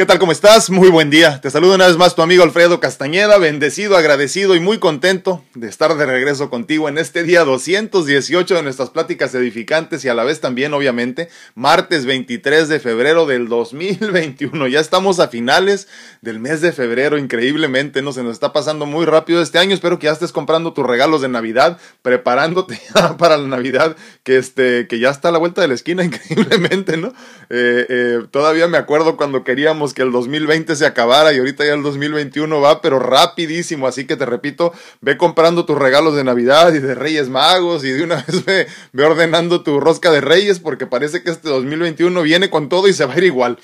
¿Qué tal? ¿Cómo estás? Muy buen día. Te saludo una vez más tu amigo Alfredo Castañeda, bendecido, agradecido y muy contento de estar de regreso contigo en este día 218 de nuestras pláticas edificantes y a la vez también, obviamente, martes 23 de febrero del 2021. Ya estamos a finales del mes de febrero, increíblemente, ¿no? Se nos está pasando muy rápido este año. Espero que ya estés comprando tus regalos de Navidad, preparándote para la Navidad, que, este, que ya está a la vuelta de la esquina, increíblemente, ¿no? Eh, eh, todavía me acuerdo cuando queríamos que el 2020 se acabara y ahorita ya el 2021 va, pero rapidísimo. Así que te repito, ve comprando tus regalos de Navidad y de Reyes Magos y de una vez ve, ve ordenando tu rosca de Reyes porque parece que este 2021 viene con todo y se va a ir igual.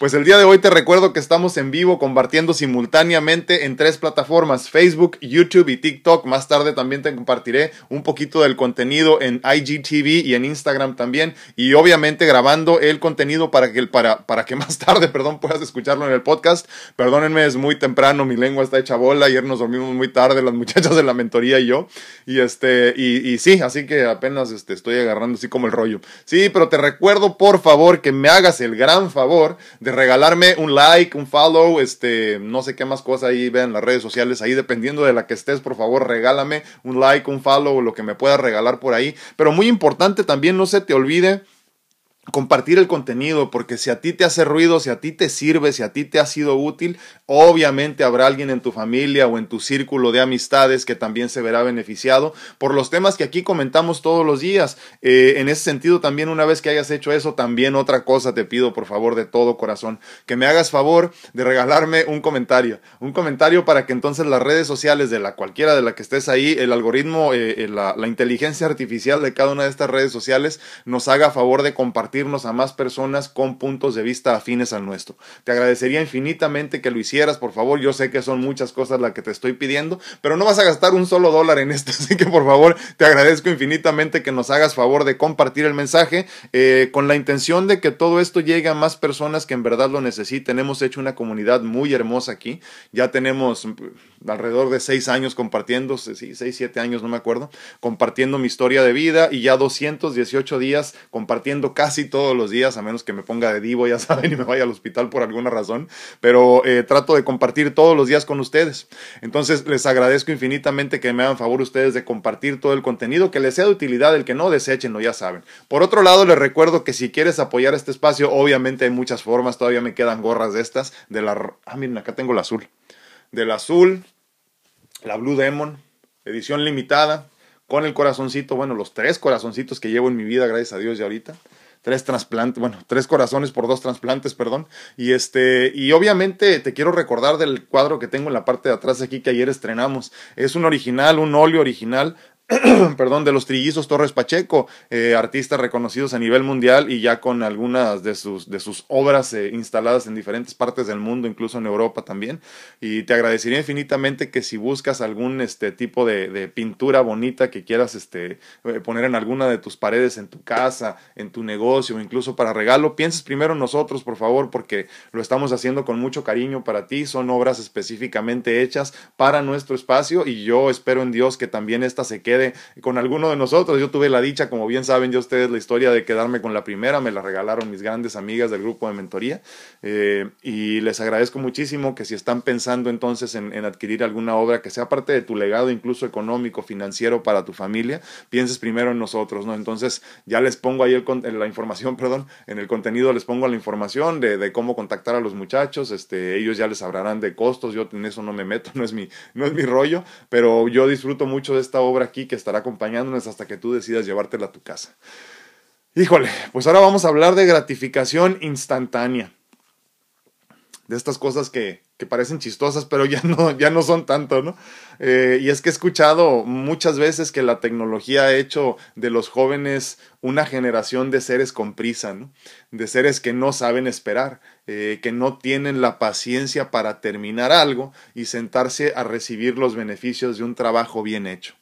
Pues el día de hoy te recuerdo que estamos en vivo compartiendo simultáneamente en tres plataformas, Facebook, YouTube y TikTok. Más tarde también te compartiré un poquito del contenido en IGTV y en Instagram también. Y obviamente grabando el contenido para que, para, para que más tarde, perdón, puedas escucharlo en el podcast. Perdónenme, es muy temprano, mi lengua está hecha bola. Ayer nos dormimos muy tarde, las muchachas de la mentoría y yo. Y este, y, sí, así que apenas este, estoy agarrando así como el rollo. Sí, pero te recuerdo por favor que me hagas el gran favor de regalarme un like, un follow, este, no sé qué más cosas ahí vean las redes sociales, ahí dependiendo de la que estés, por favor, regálame un like, un follow, lo que me puedas regalar por ahí. Pero muy importante también, no se te olvide compartir el contenido, porque si a ti te hace ruido, si a ti te sirve, si a ti te ha sido útil, obviamente habrá alguien en tu familia o en tu círculo de amistades que también se verá beneficiado por los temas que aquí comentamos todos los días. Eh, en ese sentido, también una vez que hayas hecho eso, también otra cosa te pido, por favor, de todo corazón, que me hagas favor de regalarme un comentario, un comentario para que entonces las redes sociales de la cualquiera de la que estés ahí, el algoritmo, eh, eh, la, la inteligencia artificial de cada una de estas redes sociales nos haga favor de compartir a más personas con puntos de vista afines al nuestro. Te agradecería infinitamente que lo hicieras, por favor. Yo sé que son muchas cosas las que te estoy pidiendo, pero no vas a gastar un solo dólar en esto, así que por favor te agradezco infinitamente que nos hagas favor de compartir el mensaje eh, con la intención de que todo esto llegue a más personas que en verdad lo necesiten. Hemos hecho una comunidad muy hermosa aquí. Ya tenemos alrededor de seis años compartiendo, sí, seis, siete años, no me acuerdo, compartiendo mi historia de vida y ya 218 días compartiendo casi todos los días, a menos que me ponga de divo, ya saben, y me vaya al hospital por alguna razón, pero eh, trato de compartir todos los días con ustedes. Entonces, les agradezco infinitamente que me hagan favor ustedes de compartir todo el contenido, que les sea de utilidad, el que no, deséchenlo, ya saben. Por otro lado, les recuerdo que si quieres apoyar este espacio, obviamente hay muchas formas, todavía me quedan gorras de estas, de la... Ah, miren, acá tengo la azul. Del azul, la Blue Demon, edición limitada, con el corazoncito, bueno, los tres corazoncitos que llevo en mi vida, gracias a Dios, ya ahorita tres trasplantes, bueno, tres corazones por dos trasplantes, perdón. Y este, y obviamente te quiero recordar del cuadro que tengo en la parte de atrás aquí que ayer estrenamos. Es un original, un óleo original perdón, de los trillizos Torres Pacheco, eh, artistas reconocidos a nivel mundial y ya con algunas de sus, de sus obras eh, instaladas en diferentes partes del mundo, incluso en Europa también. Y te agradecería infinitamente que si buscas algún este, tipo de, pintura bonita que quieras este, eh, poner en alguna de tus paredes en tu casa, en tu negocio incluso para regalo, pienses primero en nosotros, por favor, porque lo estamos haciendo con mucho cariño para ti. Son obras específicamente hechas para nuestro espacio y yo espero en Dios que también esta se quede con alguno de nosotros. Yo tuve la dicha, como bien saben ya ustedes, la historia de quedarme con la primera, me la regalaron mis grandes amigas del grupo de mentoría eh, y les agradezco muchísimo que si están pensando entonces en, adquirir alguna obra que sea parte de tu legado, incluso económico, financiero para tu familia, pienses primero en nosotros, ¿no? Entonces ya les pongo ahí la información, perdón, en el contenido les pongo la información de, de, cómo contactar a los muchachos, este, ellos ya les hablarán de costos, yo en eso no me meto, no es mi, no es mi rollo, pero yo disfruto mucho de esta obra aquí que estará acompañándonos hasta que tú decidas llevártela a tu casa. Híjole, pues ahora vamos a hablar de gratificación instantánea. De estas cosas que, que parecen chistosas, pero ya no, ya no son tanto, ¿no? Eh, y es que he escuchado muchas veces que la tecnología ha hecho de los jóvenes una generación de seres con prisa, ¿no? De seres que no saben esperar, eh, que no tienen la paciencia para terminar algo y sentarse a recibir los beneficios de un trabajo bien hecho.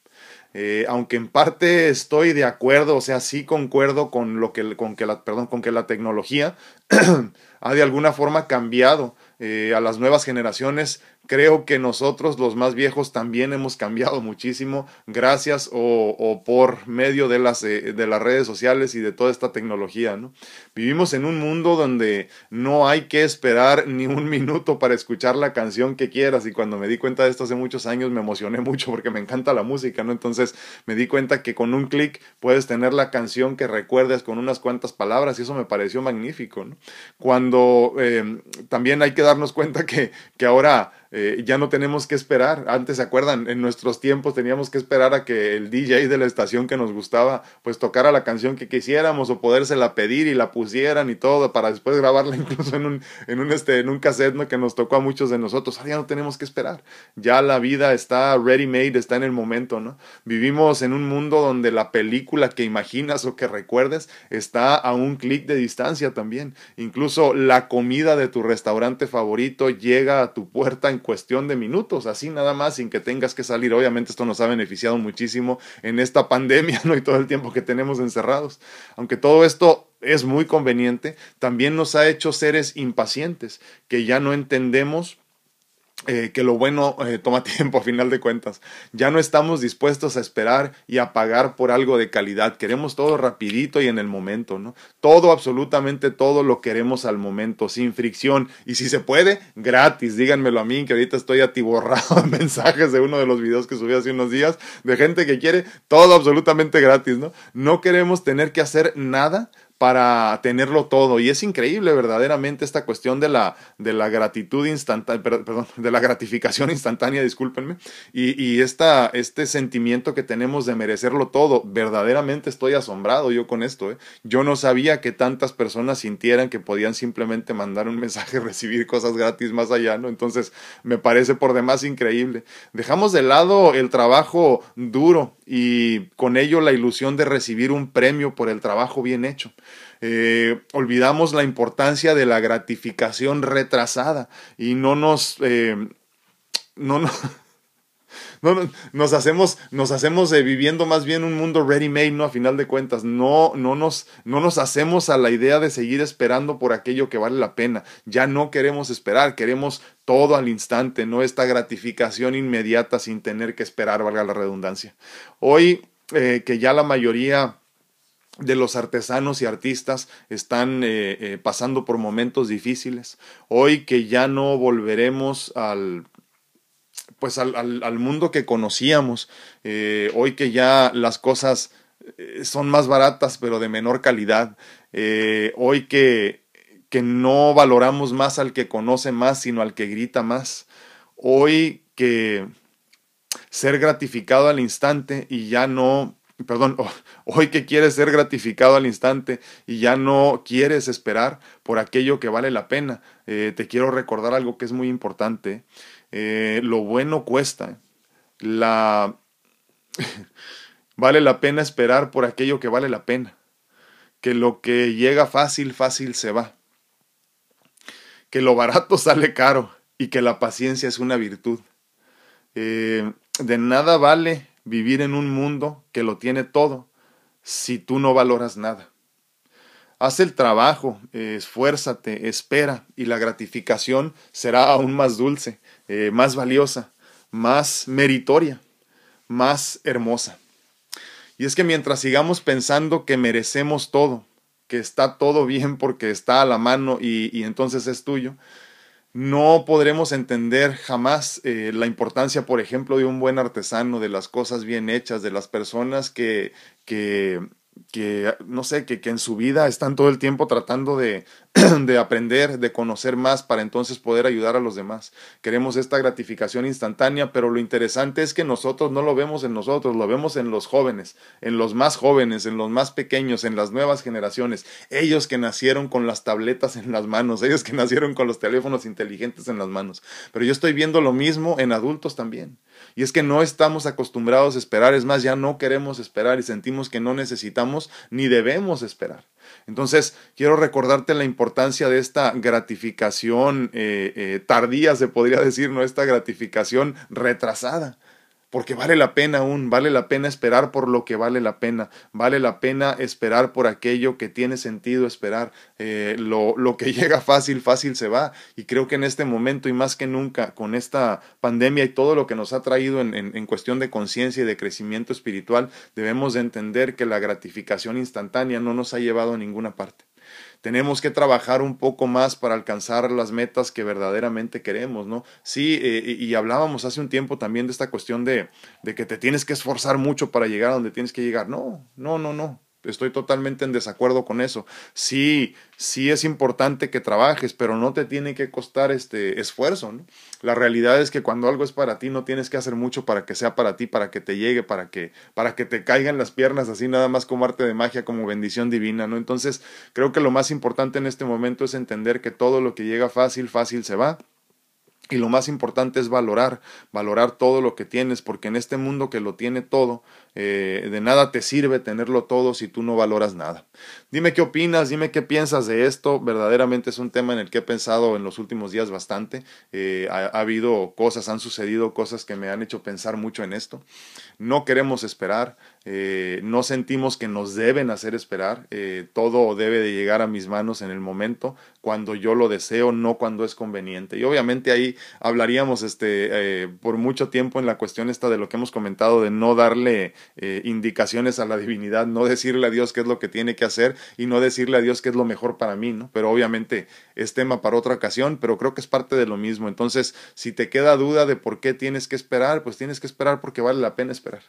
Eh, aunque en parte estoy de acuerdo, o sea, sí concuerdo con lo que, con que la, perdón, con que la tecnología ha de alguna forma cambiado eh, a las nuevas generaciones creo que nosotros los más viejos también hemos cambiado muchísimo gracias o, por medio de las, eh, de las redes sociales y de toda esta tecnología. ¿no? Vivimos en un mundo donde no hay que esperar ni un minuto para escuchar la canción que quieras y cuando me di cuenta de esto hace muchos años me emocioné mucho porque me encanta la música, ¿no? Entonces me di cuenta que con un clic puedes tener la canción que recuerdes con unas cuantas palabras y eso me pareció magnífico, ¿no? Cuando eh, también hay que darnos cuenta que, que ahora eh, ya no tenemos que esperar. Antes, ¿se acuerdan? En nuestros tiempos teníamos que esperar a que el DJ de la estación que nos gustaba, pues tocara la canción que quisiéramos o podérsela pedir y la pusieran y todo para después grabarla incluso en un, en un, este, en un cassette ¿no? que nos tocó a muchos de nosotros. Ahora ya no tenemos que esperar. Ya la vida está ready made, está en el momento, ¿no? Vivimos en un mundo donde la película que imaginas o que recuerdes está a un clic de distancia también. Incluso la comida de tu restaurante favorito llega a tu puerta en cuestión de minutos, así nada más, sin que tengas que salir. Obviamente esto nos ha beneficiado muchísimo en esta pandemia. Y todo el tiempo que tenemos encerrados. Aunque todo esto es muy conveniente, también nos ha hecho seres impacientes, que ya no entendemos eh, que lo bueno eh, toma tiempo a final de cuentas. Ya no estamos dispuestos a esperar y a pagar por algo de calidad. Queremos todo rapidito y en el momento, ¿no? Todo, absolutamente todo lo queremos al momento, sin fricción. Y si se puede, gratis. Díganmelo a mí, que ahorita estoy atiborrado de mensajes de uno de los videos que subí hace unos días, de gente que quiere todo absolutamente gratis, ¿no? No queremos tener que hacer nada para tenerlo todo. Y es increíble verdaderamente esta cuestión de la, de la gratitud instantánea, perdón, de la gratificación instantánea, discúlpenme, y, y esta, este sentimiento que tenemos de merecerlo todo. Verdaderamente estoy asombrado yo con esto. ¿eh? Yo no sabía que tantas personas sintieran que podían simplemente mandar un mensaje, recibir cosas gratis más allá, ¿no? Entonces me parece por demás increíble. Dejamos de lado el trabajo duro y con ello la ilusión de recibir un premio por el trabajo bien hecho. Eh, olvidamos la importancia de la gratificación retrasada y no nos... Eh, no, no, no, nos hacemos, nos hacemos eh, viviendo más bien un mundo ready-made, ¿no? A final de cuentas, no, no, nos, no nos hacemos a la idea de seguir esperando por aquello que vale la pena. Ya no queremos esperar, queremos todo al instante, no esta gratificación inmediata sin tener que esperar, valga la redundancia. Hoy que ya la mayoría de los artesanos y artistas están eh, pasando por momentos difíciles. Hoy que ya no volveremos al pues al, al, mundo que conocíamos. Eh, hoy que ya las cosas eh, son más baratas pero de menor calidad. Eh, hoy que, que no valoramos más al que conoce más, sino al que grita más. Hoy que ser gratificado al instante y ya no, perdón, hoy que quieres ser gratificado al instante y ya no quieres esperar por aquello que vale la pena, te quiero recordar algo que es muy importante. Eh, lo bueno cuesta. La... vale la pena esperar por aquello que vale la pena. Que lo que llega fácil, fácil se va. Que lo barato sale caro y que la paciencia es una virtud. Eh, de nada vale vivir en un mundo que lo tiene todo si tú no valoras nada. Haz el trabajo, esfuérzate, espera y la gratificación será aún más dulce eh, más valiosa, más meritoria, más hermosa. Y es que mientras sigamos pensando que merecemos todo, que está todo bien porque está a la mano y, entonces es tuyo, no podremos entender jamás eh, la importancia, por ejemplo, de un buen artesano, de las cosas bien hechas, de las personas que, que que, no sé, que, que, en su vida están todo el tiempo tratando de, de, aprender, de conocer más para entonces poder ayudar a los demás. Queremos esta gratificación instantánea, pero lo interesante es que nosotros no lo vemos en nosotros, lo vemos en los jóvenes, en los más jóvenes, en los más pequeños, en las nuevas generaciones, ellos que nacieron con las tabletas en las manos, ellos que nacieron con los teléfonos inteligentes en las manos. Pero yo estoy viendo lo mismo en adultos también. Y es que no estamos acostumbrados a esperar, es más, ya no queremos esperar y sentimos que no necesitamos ni debemos esperar. Entonces, quiero recordarte la importancia de esta gratificación eh, eh, tardía, se podría decir, no esta gratificación retrasada. Porque vale la pena aún, vale la pena esperar por lo que vale la pena, vale la pena esperar por aquello que tiene sentido esperar, eh, lo, lo, que llega fácil, fácil se va, y creo que en este momento y más que nunca, con esta pandemia y todo lo que nos ha traído en, en, en cuestión de conciencia y de crecimiento espiritual, debemos de entender que la gratificación instantánea no nos ha llevado a ninguna parte tenemos que trabajar un poco más para alcanzar las metas que verdaderamente queremos, ¿no? Sí, eh, y hablábamos hace un tiempo también de esta cuestión de, de que te tienes que esforzar mucho para llegar a donde tienes que llegar. No, no, no, no. Estoy totalmente en desacuerdo con eso. Sí, sí es importante que trabajes, pero no te tiene que costar este esfuerzo. ¿no? La realidad es que cuando algo es para ti, no tienes que hacer mucho para que sea para ti, para que te llegue, para que, para que te caigan las piernas así nada más como arte de magia, como bendición divina. ¿no? Entonces, creo que lo más importante en este momento es entender que todo lo que llega fácil, fácil se va y lo más importante es valorar, valorar todo lo que tienes, porque en este mundo que lo tiene todo, eh, de nada te sirve tenerlo todo si tú no valoras nada. Dime qué opinas, dime qué piensas de esto. Verdaderamente es un tema en el que he pensado en los últimos días bastante. Eh, ha, ha, habido cosas, han sucedido cosas que me han hecho pensar mucho en esto. No queremos esperar, eh, no sentimos que nos deben hacer esperar. Todo debe de llegar a mis manos en el momento, cuando yo lo deseo, no cuando es conveniente. Y obviamente ahí hablaríamos este, por mucho tiempo en la cuestión esta de lo que hemos comentado, de no darle eh, indicaciones a la divinidad, no decirle a Dios qué es lo que tiene que hacer y no decirle a Dios qué es lo mejor para mí, ¿no? Pero obviamente es tema para otra ocasión, pero creo que es parte de lo mismo. Entonces, si te queda duda de por qué tienes que esperar, pues tienes que esperar porque vale la pena esperar.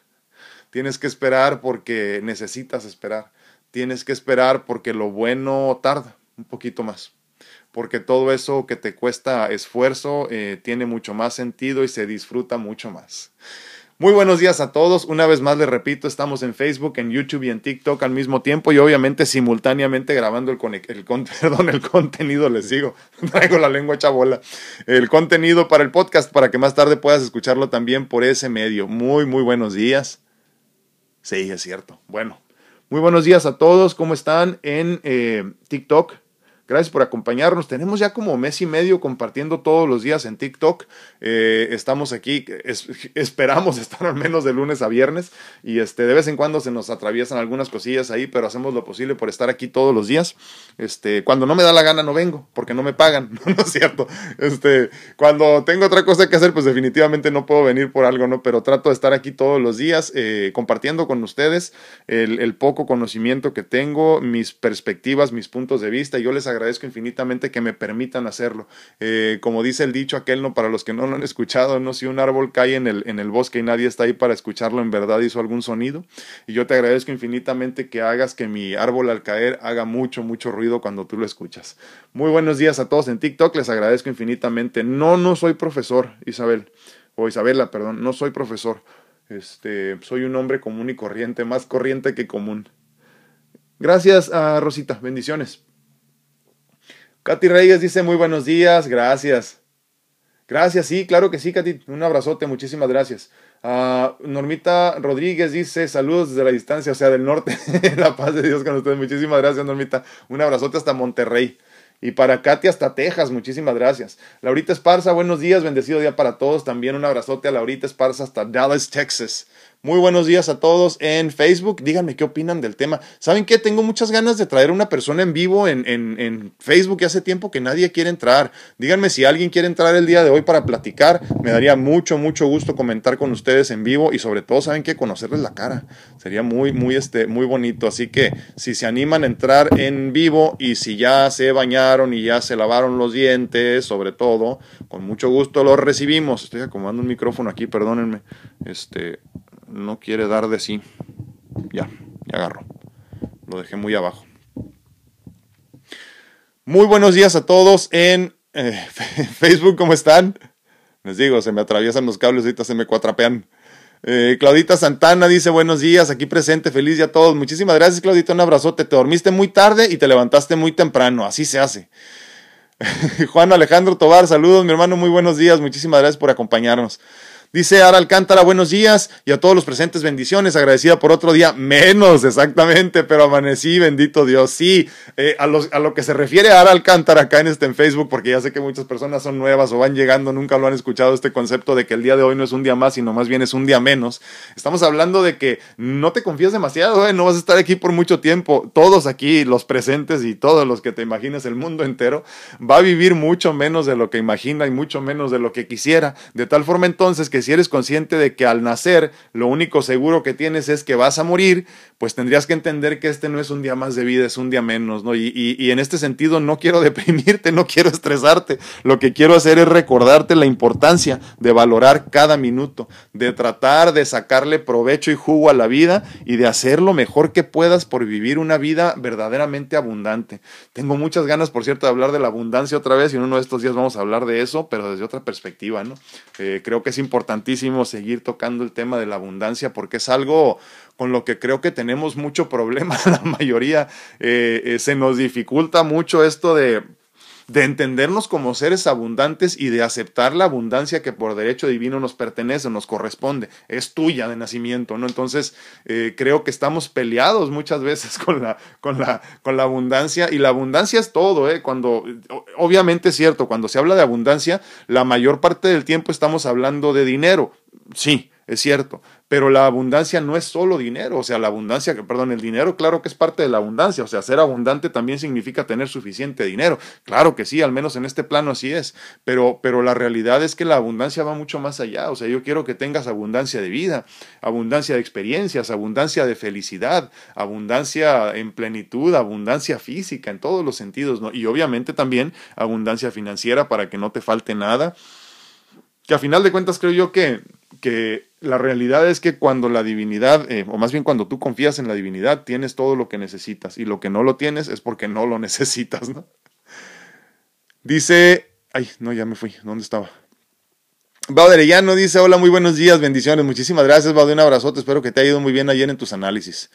Tienes que esperar porque necesitas esperar. Tienes que esperar porque lo bueno tarda un poquito más porque todo eso que te cuesta esfuerzo eh, tiene mucho más sentido y se disfruta mucho más. Muy buenos días a todos. Una vez más les repito, estamos en Facebook, en YouTube y en TikTok al mismo tiempo y obviamente simultáneamente grabando el, el, perdón, el contenido, les digo, traigo la lengua hecha el contenido para el podcast para que más tarde puedas escucharlo también por ese medio. Muy, muy buenos días. Sí, es cierto. Bueno, muy buenos días a todos. ¿Cómo están en eh, TikTok? Gracias por acompañarnos. Tenemos ya como mes y medio compartiendo todos los días en TikTok. Eh, estamos aquí, es, esperamos estar al menos de lunes a viernes y este, de vez en cuando se nos atraviesan algunas cosillas ahí, pero hacemos lo posible por estar aquí todos los días. Este, cuando no me da la gana no vengo porque no me pagan, no, es cierto. Este, cuando tengo otra cosa que hacer, pues definitivamente no puedo venir por algo, ¿no? Pero trato de estar aquí todos los días eh, compartiendo con ustedes el, poco conocimiento que tengo, mis perspectivas, mis puntos de vista. Yo les agradezco agradezco infinitamente que me permitan hacerlo. Eh, como dice el dicho aquel, no para los que no lo han escuchado, no si un árbol cae en el, en el bosque y nadie está ahí para escucharlo, en verdad hizo algún sonido. Y yo te agradezco infinitamente que hagas que mi árbol al caer haga mucho, mucho ruido cuando tú lo escuchas. Muy buenos días a todos en TikTok, les agradezco infinitamente. No, no soy profesor, Isabel, o Isabela, perdón, no soy profesor. Este, soy un hombre común y corriente, más corriente que común. Gracias a Rosita, bendiciones. Katy Reyes dice muy buenos días, gracias. Gracias, sí, claro que sí, Katy. Un abrazote, muchísimas gracias. Uh, Normita Rodríguez dice saludos desde la distancia, o sea, del norte. la paz de Dios con ustedes. Muchísimas gracias, Normita. Un abrazote hasta Monterrey. Y para Katy hasta Texas, muchísimas gracias. Laurita Esparza, buenos días, bendecido día para todos. También un abrazote a Laurita Esparza hasta Dallas, Texas. Muy buenos días a todos en Facebook. Díganme qué opinan del tema. ¿Saben qué? Tengo muchas ganas de traer a una persona en vivo en, en, en, Facebook y hace tiempo que nadie quiere entrar. Díganme si alguien quiere entrar el día de hoy para platicar. Me daría mucho, mucho gusto comentar con ustedes en vivo y sobre todo, ¿saben qué? Conocerles la cara. Sería muy, muy, este, muy bonito. Así que si se animan a entrar en vivo y si ya se bañaron y ya se lavaron los dientes, sobre todo, con mucho gusto los recibimos. Estoy acomodando un micrófono aquí, perdónenme. Este, no quiere dar de sí. Ya, ya agarro. Lo dejé muy abajo. Muy buenos días a todos en eh, Facebook, ¿cómo están? Les digo, se me atraviesan los cables, ahorita se me cuatrapean. Eh, Claudita Santana dice buenos días, aquí presente, feliz día a todos. Muchísimas gracias, Claudita, un abrazote. Te dormiste muy tarde y te levantaste muy temprano, así se hace. Juan Alejandro Tobar, saludos, mi hermano, muy buenos días, muchísimas gracias por acompañarnos. Dice Ara Alcántara, buenos días y a todos los presentes bendiciones, agradecida por otro día, menos exactamente, pero amanecí, bendito Dios. Sí, eh, a, a, lo que se refiere a Ara Alcántara acá en este Facebook, porque ya sé que muchas personas son nuevas o van llegando, nunca lo han escuchado este concepto de que el día de hoy no es un día más, sino más bien es un día menos. Estamos hablando de que no te confías demasiado, ¿eh? no vas a estar aquí por mucho tiempo. Todos aquí, los presentes y todos los que te imagines, el mundo entero, va a vivir mucho menos de lo que imagina y mucho menos de lo que quisiera. De tal forma entonces que si eres consciente de que al nacer lo único seguro que tienes es que vas a morir, pues tendrías que entender que este no es un día más de vida, es un día menos, ¿no? Y, y, en este sentido no quiero deprimirte, no quiero estresarte, lo que quiero hacer es recordarte la importancia de valorar cada minuto, de tratar de sacarle provecho y jugo a la vida y de hacer lo mejor que puedas por vivir una vida verdaderamente abundante. Tengo muchas ganas, por cierto, de hablar de la abundancia otra vez y en uno de estos días vamos a hablar de eso, pero desde otra perspectiva, ¿no? Eh, creo que es importantísimo seguir tocando el tema de la abundancia porque es algo con lo que creo que tenemos mucho problema la mayoría. Eh, eh, se nos dificulta mucho esto de, de entendernos como seres abundantes y de aceptar la abundancia que por derecho divino nos pertenece, nos corresponde, es tuya de nacimiento, ¿no? Entonces, eh, creo que estamos peleados muchas veces con la, con, la, con la abundancia y la abundancia es todo, ¿eh? Cuando, obviamente es cierto, cuando se habla de abundancia, la mayor parte del tiempo estamos hablando de dinero, sí, es cierto, pero la abundancia no es solo dinero, o sea, la abundancia, perdón, el dinero claro que es parte de la abundancia, o sea, ser abundante también significa tener suficiente dinero, claro que sí, al menos en este plano así es, pero, pero la realidad es que la abundancia va mucho más allá, o sea, yo quiero que tengas abundancia de vida, abundancia de experiencias, abundancia de felicidad, abundancia en plenitud, abundancia física en todos los sentidos, ¿no? Y obviamente también abundancia financiera para que no te falte nada, que a final de cuentas creo yo que que la realidad es que cuando la divinidad, eh, o más bien cuando tú confías en la divinidad, tienes todo lo que necesitas y lo que no lo tienes es porque no lo necesitas, ¿no? Dice, ay, no, ya me fui, ¿dónde estaba? Bauderellano dice, hola, muy buenos días, bendiciones, muchísimas gracias, Bauder, un abrazote, espero que te haya ido muy bien ayer en tus análisis.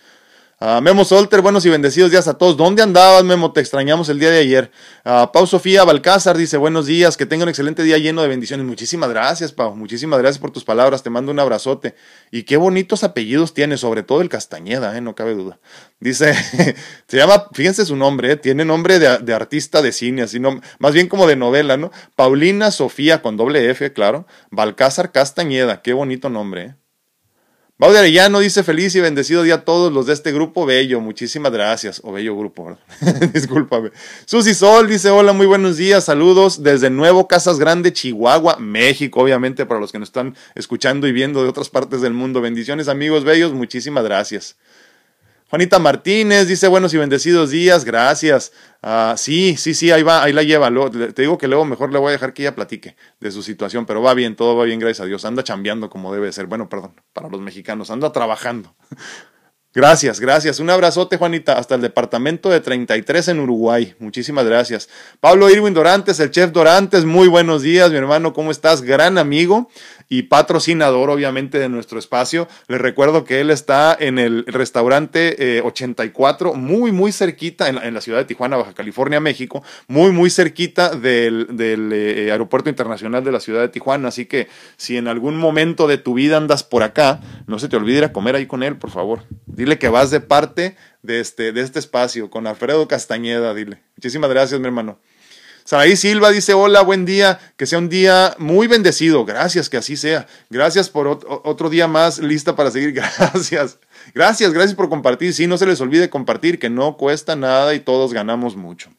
Uh, Memo Solter, buenos y bendecidos días a todos. ¿Dónde andabas, Memo? Te extrañamos el día de ayer. Uh, Pau Sofía Balcázar dice, buenos días, que tenga un excelente día lleno de bendiciones. Muchísimas gracias, Pau. Muchísimas gracias por tus palabras. Te mando un abrazote. Y qué bonitos apellidos tiene, sobre todo el Castañeda, ¿eh? no cabe duda. Dice, se llama, fíjense su nombre, ¿eh? tiene nombre de, de, artista de cine, así, no, más bien como de novela, ¿no? Paulina Sofía, con doble F, claro. Balcázar Castañeda, qué bonito nombre, ¿eh? Baude Arellano dice feliz y bendecido día a todos los de este grupo bello. Muchísimas gracias. O bello grupo, Discúlpame. Susi Sol dice hola, muy buenos días. Saludos desde Nuevo Casas Grande, Chihuahua, México. Obviamente para los que nos están escuchando y viendo de otras partes del mundo. Bendiciones amigos bellos. Muchísimas gracias. Juanita Martínez dice buenos y bendecidos días, gracias. Ah, sí, sí, sí, ahí va, ahí la lleva. te digo que luego mejor le voy a dejar que ella platique de su situación, pero va bien, todo va bien, gracias a Dios. Anda chambeando como debe ser. Bueno, perdón, para los mexicanos, anda trabajando. Gracias, gracias. Un abrazote, Juanita, hasta el departamento de 33 en Uruguay. Muchísimas gracias. Pablo Irwin Dorantes, el chef Dorantes, muy buenos días, mi hermano, ¿cómo estás? Gran amigo y patrocinador obviamente de nuestro espacio. Les recuerdo que él está en el restaurante 84, eh, muy, muy cerquita, en la, ciudad de Tijuana, Baja California, México, muy, muy cerquita del, eh, Aeropuerto Internacional de la ciudad de Tijuana. Así que si en algún momento de tu vida andas por acá, no se te olvide ir a comer ahí con él, por favor. Dile que vas de parte de este, de este espacio, con Alfredo Castañeda, dile. Muchísimas gracias, mi hermano. Saraí Silva dice, hola, buen día, que sea un día muy bendecido. Gracias, que así sea. Gracias por otro día más lista para seguir. Gracias. Gracias, gracias por compartir. Sí, no se les olvide compartir, que no cuesta nada y todos ganamos mucho.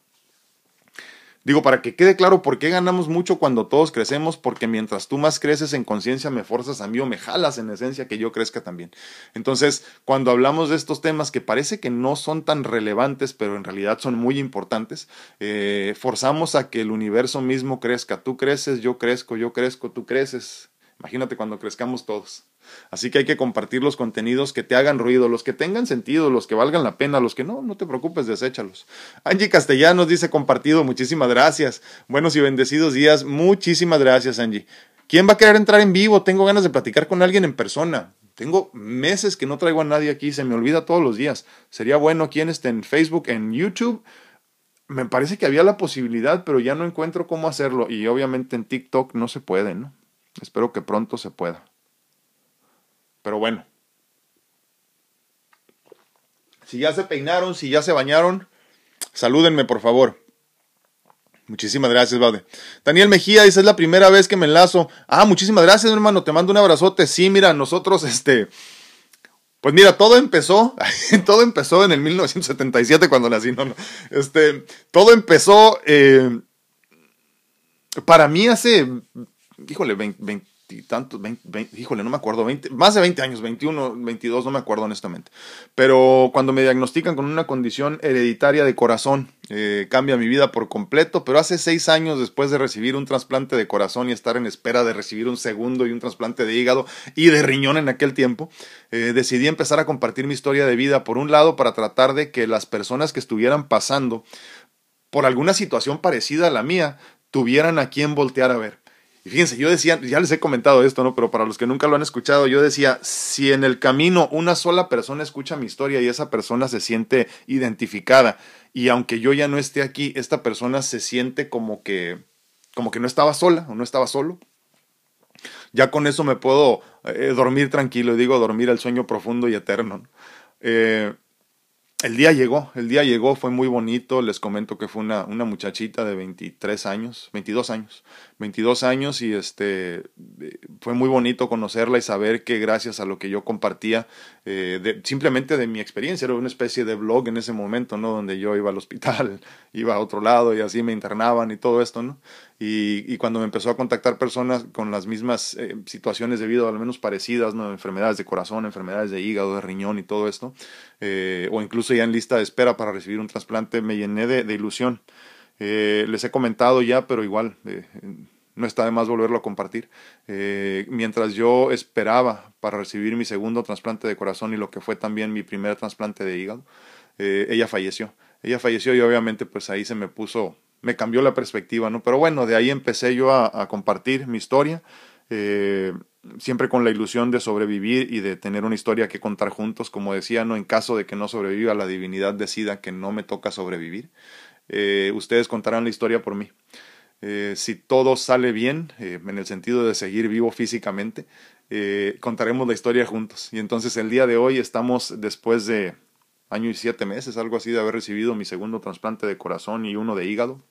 Digo, para que quede claro por qué ganamos mucho cuando todos crecemos, porque mientras tú más creces en conciencia, me forzas a mí o me jalas en esencia que yo crezca también. Entonces, cuando hablamos de estos temas que parece que no son tan relevantes, pero en realidad son muy importantes, eh, forzamos a que el universo mismo crezca. Tú creces, yo crezco, yo crezco, tú creces. Imagínate cuando crezcamos todos. Así que hay que compartir los contenidos que te hagan ruido, los que tengan sentido, los que valgan la pena, los que no, no te preocupes, deséchalos. Angie Castellanos dice compartido, muchísimas gracias. Buenos y bendecidos días, muchísimas gracias Angie. ¿Quién va a querer entrar en vivo? Tengo ganas de platicar con alguien en persona. Tengo meses que no traigo a nadie aquí, se me olvida todos los días. Sería bueno quien esté en Facebook, en YouTube. Me parece que había la posibilidad, pero ya no encuentro cómo hacerlo. Y obviamente en TikTok no se puede, ¿no? Espero que pronto se pueda. Pero bueno. Si ya se peinaron, si ya se bañaron, salúdenme por favor. Muchísimas gracias, Baude. Daniel Mejía dice, es la primera vez que me enlazo. Ah, muchísimas gracias, hermano. Te mando un abrazote. Sí, mira, nosotros, este, pues mira, todo empezó, todo empezó en el 1977 cuando nací, no. Este, todo empezó, eh, para mí hace, híjole, 20, y tantos, híjole, no me acuerdo, 20, más de 20 años, 21, 22, no me acuerdo honestamente. Pero cuando me diagnostican con una condición hereditaria de corazón, eh, cambia mi vida por completo, pero hace seis años después de recibir un trasplante de corazón y estar en espera de recibir un segundo y un trasplante de hígado y de riñón en aquel tiempo, eh, decidí empezar a compartir mi historia de vida, por un lado, para tratar de que las personas que estuvieran pasando por alguna situación parecida a la mía, tuvieran a quien voltear a ver. Y fíjense, yo decía, ya les he comentado esto, ¿no? Pero para los que nunca lo han escuchado, yo decía, si en el camino una sola persona escucha mi historia y esa persona se siente identificada, y aunque yo ya no esté aquí, esta persona se siente como que, como que no estaba sola o no estaba solo, ya con eso me puedo eh, dormir tranquilo, digo dormir el sueño profundo y eterno. Eh, el día llegó, el día llegó, fue muy bonito, les comento que fue una, una muchachita de 23 años, 22 años, 22 años y este, fue muy bonito conocerla y saber que gracias a lo que yo compartía, eh, simplemente de mi experiencia, era una especie de blog en ese momento, ¿no? Donde yo iba al hospital, iba a otro lado y así me internaban y todo esto, ¿no? Y, y cuando me empezó a contactar personas con las mismas eh, situaciones de vida, al menos parecidas, ¿no? Enfermedades de corazón, enfermedades de hígado, de riñón y todo esto, eh, o incluso ya en lista de espera para recibir un trasplante, me llené de, de ilusión. Eh, les he comentado ya, pero igual no está de más volverlo a compartir. Eh, mientras yo esperaba para recibir mi segundo trasplante de corazón y lo que fue también mi primer trasplante de hígado, ella falleció. Ella falleció y obviamente pues ahí se me puso me cambió la perspectiva, ¿no? Pero bueno, de ahí empecé yo a, compartir mi historia, eh, siempre con la ilusión de sobrevivir y de tener una historia que contar juntos, como decía, ¿no? En caso de que no sobreviva, la divinidad decida que no me toca sobrevivir, eh, ustedes contarán la historia por mí. Eh, si todo sale bien, en el sentido de seguir vivo físicamente, contaremos la historia juntos. Y entonces el día de hoy estamos después de año y siete meses, algo así, de haber recibido mi segundo trasplante de corazón y uno de hígado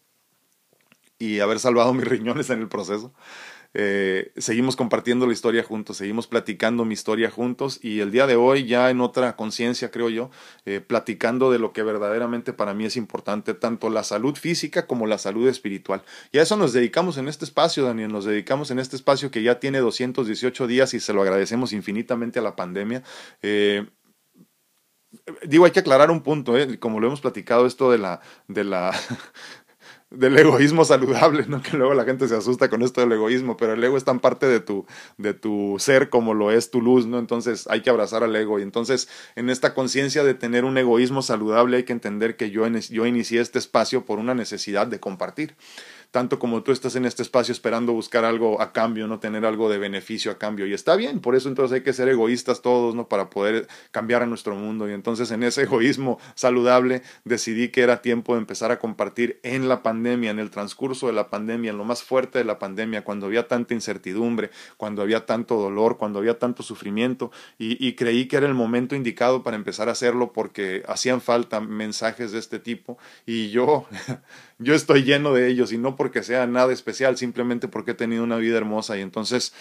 y haber salvado mis riñones en el proceso. Eh, seguimos compartiendo la historia juntos, seguimos platicando mi historia juntos y el día de hoy ya en otra conciencia, creo yo, eh, platicando de lo que verdaderamente para mí es importante, tanto la salud física como la salud espiritual. Y a eso nos dedicamos en este espacio, Daniel, nos dedicamos en este espacio que ya tiene 218 días y se lo agradecemos infinitamente a la pandemia. Eh, digo, hay que aclarar un punto, ¿eh? como lo hemos platicado, esto de la, de la, del egoísmo saludable, ¿no? Que luego la gente se asusta con esto del egoísmo, pero el ego es tan parte de tu, de tu ser como lo es tu luz, ¿no? Entonces hay que abrazar al ego. Y entonces, en esta conciencia de tener un egoísmo saludable, hay que entender que yo, yo inicié este espacio por una necesidad de compartir tanto como tú estás en este espacio esperando buscar algo a cambio, no tener algo de beneficio a cambio. Y está bien, por eso entonces hay que ser egoístas todos, ¿no? Para poder cambiar a nuestro mundo. Y entonces en ese egoísmo saludable decidí que era tiempo de empezar a compartir en la pandemia, en el transcurso de la pandemia, en lo más fuerte de la pandemia, cuando había tanta incertidumbre, cuando había tanto dolor, cuando había tanto sufrimiento. Y, y creí que era el momento indicado para empezar a hacerlo porque hacían falta mensajes de este tipo. Y yo yo estoy lleno de ellos y no porque sea nada especial, simplemente porque he tenido una vida hermosa y entonces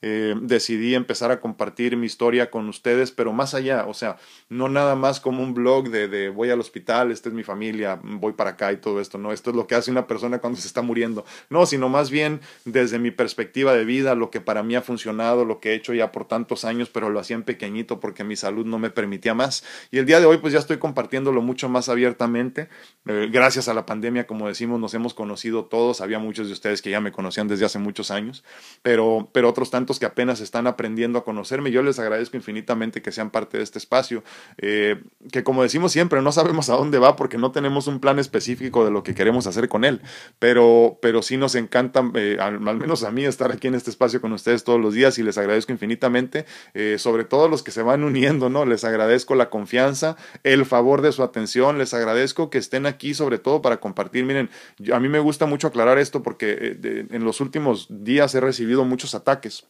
eh, decidí empezar a compartir mi historia con ustedes, pero más allá, o sea, no nada más como un blog de, voy al hospital, esta es mi familia, voy para acá y todo esto, no, esto es lo que hace una persona cuando se está muriendo, no, sino más bien desde mi perspectiva de vida, lo que para mí ha funcionado, lo que he hecho ya por tantos años, pero lo hacía en pequeñito porque mi salud no me permitía más. Y el día de hoy pues ya estoy compartiéndolo mucho más abiertamente, eh, gracias a la pandemia, como decimos, nos hemos conocido todos, había muchos de ustedes que ya me conocían desde hace muchos años, pero, pero otros tantos que apenas están aprendiendo a conocerme. Yo les agradezco infinitamente que sean parte de este espacio, eh, que como decimos siempre, no sabemos a dónde va porque no tenemos un plan específico de lo que queremos hacer con él, pero, pero sí nos encanta, eh, al, menos a mí, estar aquí en este espacio con ustedes todos los días y les agradezco infinitamente, eh, sobre todo los que se van uniendo, ¿no? Les agradezco la confianza, el favor de su atención, les agradezco que estén aquí sobre todo para compartir. Miren, a mí me gusta mucho aclarar esto porque en los últimos días he recibido muchos ataques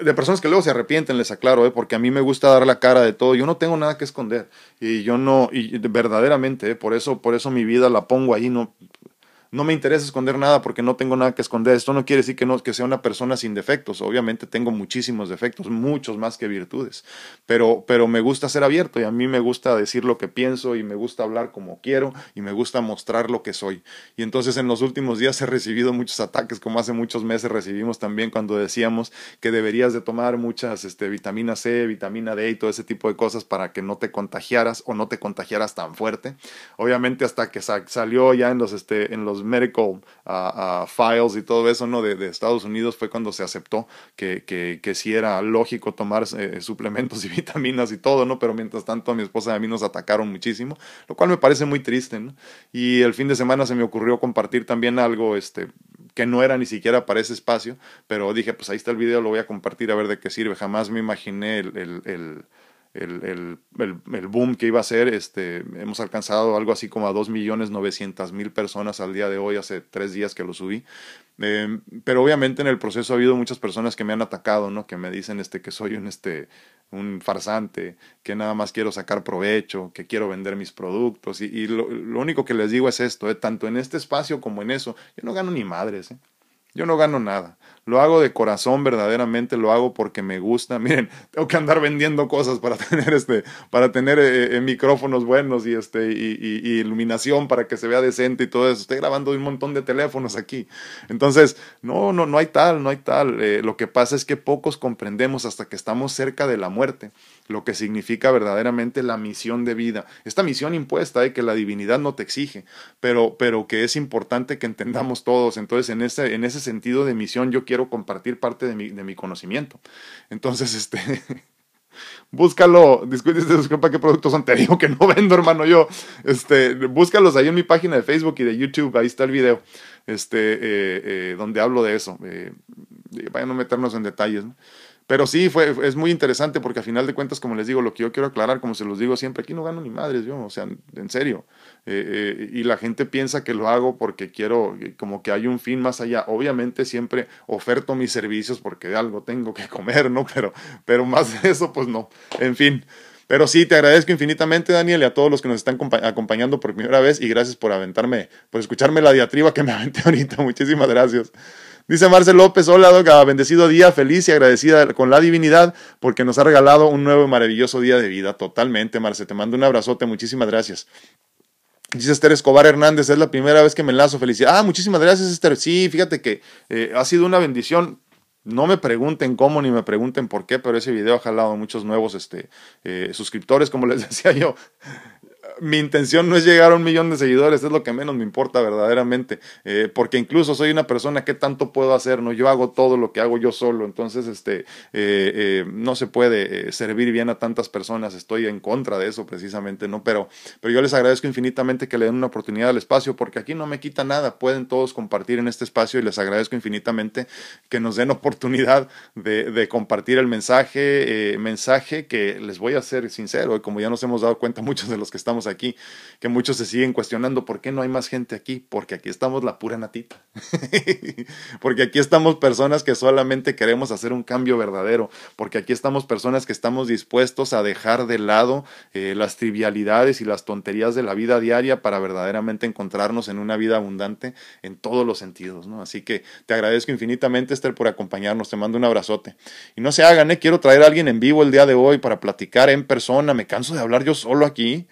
de personas que luego se arrepienten, les aclaro, ¿eh? porque a mí me gusta dar la cara de todo. Yo no tengo nada que esconder y yo no, y verdaderamente, ¿eh? por eso, por eso mi vida la pongo ahí, no, no me interesa esconder nada porque no tengo nada que esconder. Esto no quiere decir que, no, que sea una persona sin defectos. Obviamente tengo muchísimos defectos, muchos más que virtudes. Pero, pero me gusta ser abierto y a mí me gusta decir lo que pienso y me gusta hablar como quiero y me gusta mostrar lo que soy. Y entonces en los últimos días he recibido muchos ataques, como hace muchos meses recibimos también cuando decíamos que deberías de tomar muchas este, vitamina C, vitamina D y todo ese tipo de cosas para que no te contagiaras o no te contagiaras tan fuerte. Obviamente hasta que salió ya en los, este, en los medical uh, files y todo eso ¿no? de, Estados Unidos fue cuando se aceptó que, que, que sí era lógico tomar eh, suplementos y vitaminas y todo, ¿no? Pero mientras tanto a mi esposa y a mí nos atacaron muchísimo, lo cual me parece muy triste, ¿no? Y el fin de semana se me ocurrió compartir también algo este, que no era ni siquiera para ese espacio, pero dije, pues ahí está el video, lo voy a compartir a ver de qué sirve. Jamás me imaginé el el, el, el, boom que iba a ser. Este, hemos alcanzado algo así como a 2.900.000 personas al día de hoy, hace tres días que lo subí. Eh, pero obviamente en el proceso ha habido muchas personas que me han atacado, ¿no? que me dicen este, que soy un, este, un farsante, que nada más quiero sacar provecho, que quiero vender mis productos. Y, lo, lo, único que les digo es esto, ¿eh? tanto en este espacio como en eso, yo no gano ni madres. ¿eh? Yo no gano nada. Lo hago de corazón, verdaderamente lo hago porque me gusta. Miren, tengo que andar vendiendo cosas para tener este, para tener eh, eh, micrófonos buenos y este, y, y, iluminación para que se vea decente y todo eso. Estoy grabando un montón de teléfonos aquí. Entonces, no, no, no hay tal, no hay tal. Eh, lo que pasa es que pocos comprendemos hasta que estamos cerca de la muerte lo que significa verdaderamente la misión de vida. Esta misión impuesta, eh, que la divinidad no te exige, pero, pero que es importante que entendamos todos. Entonces, en ese, en ese sentido de misión, yo quiero compartir parte de mi, de mi conocimiento. Entonces, este... búscalo, disculpa qué productos son, te digo que no vendo, hermano, yo, este, búscalos ahí en mi página de Facebook y de YouTube, ahí está el video, este, eh, eh, donde hablo de eso, eh, vayan a meternos en detalles. Pero sí, fue, es muy interesante porque a final de cuentas, como les digo, lo que yo quiero aclarar, como se los digo siempre, aquí no gano ni madres, yo, o sea, en serio. Eh, eh, y la gente piensa que lo hago porque quiero, eh, como que hay un fin más allá. Obviamente siempre oferto mis servicios porque de algo tengo que comer, ¿no? Pero, pero más de eso, pues no. En fin. Pero sí, te agradezco infinitamente, Daniel, y a todos los que nos están acompañando por primera vez, y gracias por aventarme, por escucharme la diatriba que me aventé ahorita. Muchísimas gracias. Dice Marcel López, hola Doca, bendecido día, feliz y agradecida con la divinidad porque nos ha regalado un nuevo y maravilloso día de vida. Totalmente, Marce, te mando un abrazote, muchísimas gracias. Dice Esther Escobar Hernández, es la primera vez que me enlazo, felicidad. Ah, muchísimas gracias Esther. Sí, fíjate que eh, ha sido una bendición. No me pregunten cómo ni me pregunten por qué, pero ese video ha jalado muchos nuevos este, eh, suscriptores, como les decía yo mi intención no es llegar a un millón de seguidores, es lo que menos me importa verdaderamente, eh, porque incluso soy una persona que tanto puedo hacer, ¿no? Yo hago todo lo que hago yo solo, entonces este, eh, eh, no se puede servir bien a tantas personas, estoy en contra de eso precisamente, ¿no? Pero, pero yo les agradezco infinitamente que le den una oportunidad al espacio, porque aquí no me quita nada, pueden todos compartir en este espacio y les agradezco infinitamente que nos den oportunidad de, de compartir el mensaje, mensaje que les voy a ser sincero, como ya nos hemos dado cuenta muchos de los que estamos aquí, que muchos se siguen cuestionando por qué no hay más gente aquí, porque aquí estamos la pura natita, porque aquí estamos personas que solamente queremos hacer un cambio verdadero, porque aquí estamos personas que estamos dispuestos a dejar de lado eh, las trivialidades y las tonterías de la vida diaria para verdaderamente encontrarnos en una vida abundante en todos los sentidos, ¿no? Así que te agradezco infinitamente, Esther, por acompañarnos, te mando un abrazote. Y no se hagan, ¿eh? quiero traer a alguien en vivo el día de hoy para platicar en persona, me canso de hablar yo solo aquí.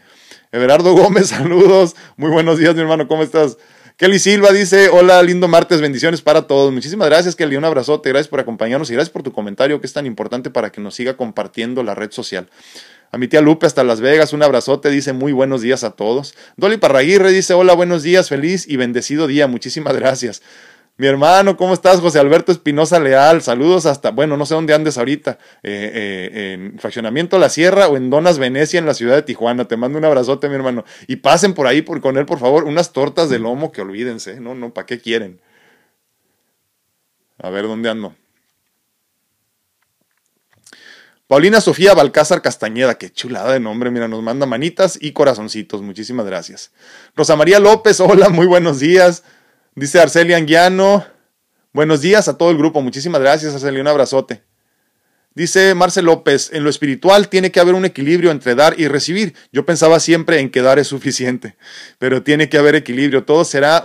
Everardo Gómez, saludos. Muy buenos días, mi hermano, ¿cómo estás? Kelly Silva dice, hola, lindo martes, bendiciones para todos. Muchísimas gracias, Kelly, un abrazote, gracias por acompañarnos y gracias por tu comentario que es tan importante para que nos siga compartiendo la red social. A mi tía Lupe hasta Las Vegas, un abrazote, dice muy buenos días a todos. Dolly Parraguirre dice, hola, buenos días, feliz y bendecido día, muchísimas gracias. Mi hermano, ¿cómo estás? José Alberto Espinosa Leal. Saludos hasta, bueno, no sé dónde andes ahorita. Eh, eh, en Fraccionamiento La Sierra o en Donas Venecia, en la ciudad de Tijuana. Te mando un abrazote, mi hermano. Y pasen por ahí por, con él, por favor, unas tortas de lomo que olvídense. No, no, ¿para qué quieren? A ver, ¿dónde ando? Paulina Sofía Balcázar Castañeda, qué chulada de nombre, mira, nos manda manitas y corazoncitos, muchísimas gracias. Rosa María López, hola, muy buenos días. Dice Arcelia Anguiano, buenos días a todo el grupo, muchísimas gracias Arcelia, un abrazote. Dice Marcel López, en lo espiritual tiene que haber un equilibrio entre dar y recibir. Yo pensaba siempre en que dar es suficiente, pero tiene que haber equilibrio. Todo será,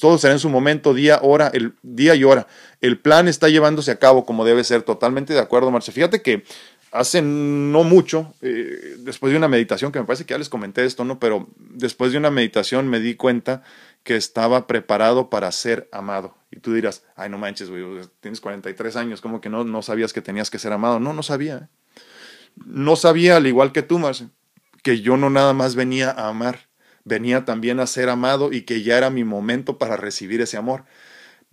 todo será en su momento, día, hora, el día y hora. El plan está llevándose a cabo como debe ser. Totalmente de acuerdo, Marcel. Fíjate que hace no mucho, eh, después de una meditación, que me parece que ya les comenté esto, ¿no? Pero después de una meditación me di cuenta que estaba preparado para ser amado. Y tú dirás, ay, no manches, güey, tienes 43 años, como que no, no sabías que tenías que ser amado. No, no sabía. ¿eh? No sabía, al igual que tú, Marce, que yo no nada más venía a amar, venía también a ser amado y que ya era mi momento para recibir ese amor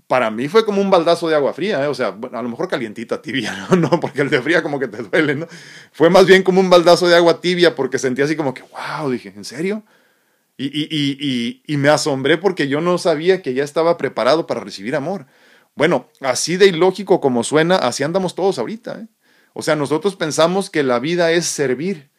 para mí fue como un baldazo de agua fría, ¿eh? o sea, a lo mejor calientita, tibia, ¿no? ¿no? Porque el de fría como que te duele, ¿no? Fue más bien como un baldazo de agua tibia porque sentí así como que, wow, dije, ¿en serio? Y, y, y, y, me asombré porque yo no sabía que ya estaba preparado para recibir amor. Bueno, así de ilógico como suena, así andamos todos ahorita. ¿eh? O sea, nosotros pensamos que la vida es servir.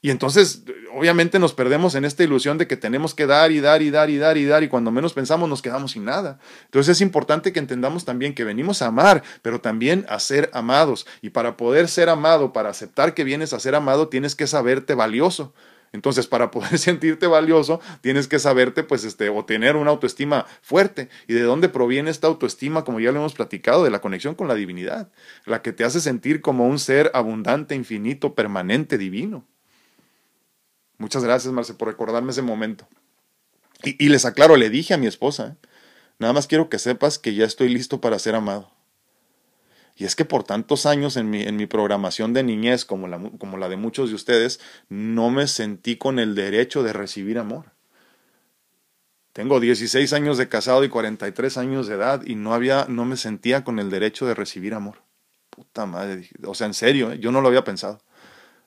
Y entonces, obviamente nos perdemos en esta ilusión de que tenemos que dar y dar y dar y dar y dar y cuando menos pensamos nos quedamos sin nada. Entonces es importante que entendamos también que venimos a amar, pero también a ser amados. Y para poder ser amado, para aceptar que vienes a ser amado, tienes que saberte valioso. Entonces, para poder sentirte valioso, tienes que saberte, pues, este, o tener una autoestima fuerte. ¿Y de dónde proviene esta autoestima? Como ya lo hemos platicado, de la conexión con la divinidad, la que te hace sentir como un ser abundante, infinito, permanente, divino. Muchas gracias, Marce, por recordarme ese momento. Y, les aclaro, le dije a mi esposa, nada más quiero que sepas que ya estoy listo para ser amado. Y es que por tantos años en mi, en mi programación de niñez, como la, como la de muchos de ustedes, no me sentí con el derecho de recibir amor. Tengo 16 años de casado y 43 años de edad y no, había, no me sentía con el derecho de recibir amor. Puta madre, o sea, en serio, ¿eh? yo no lo había pensado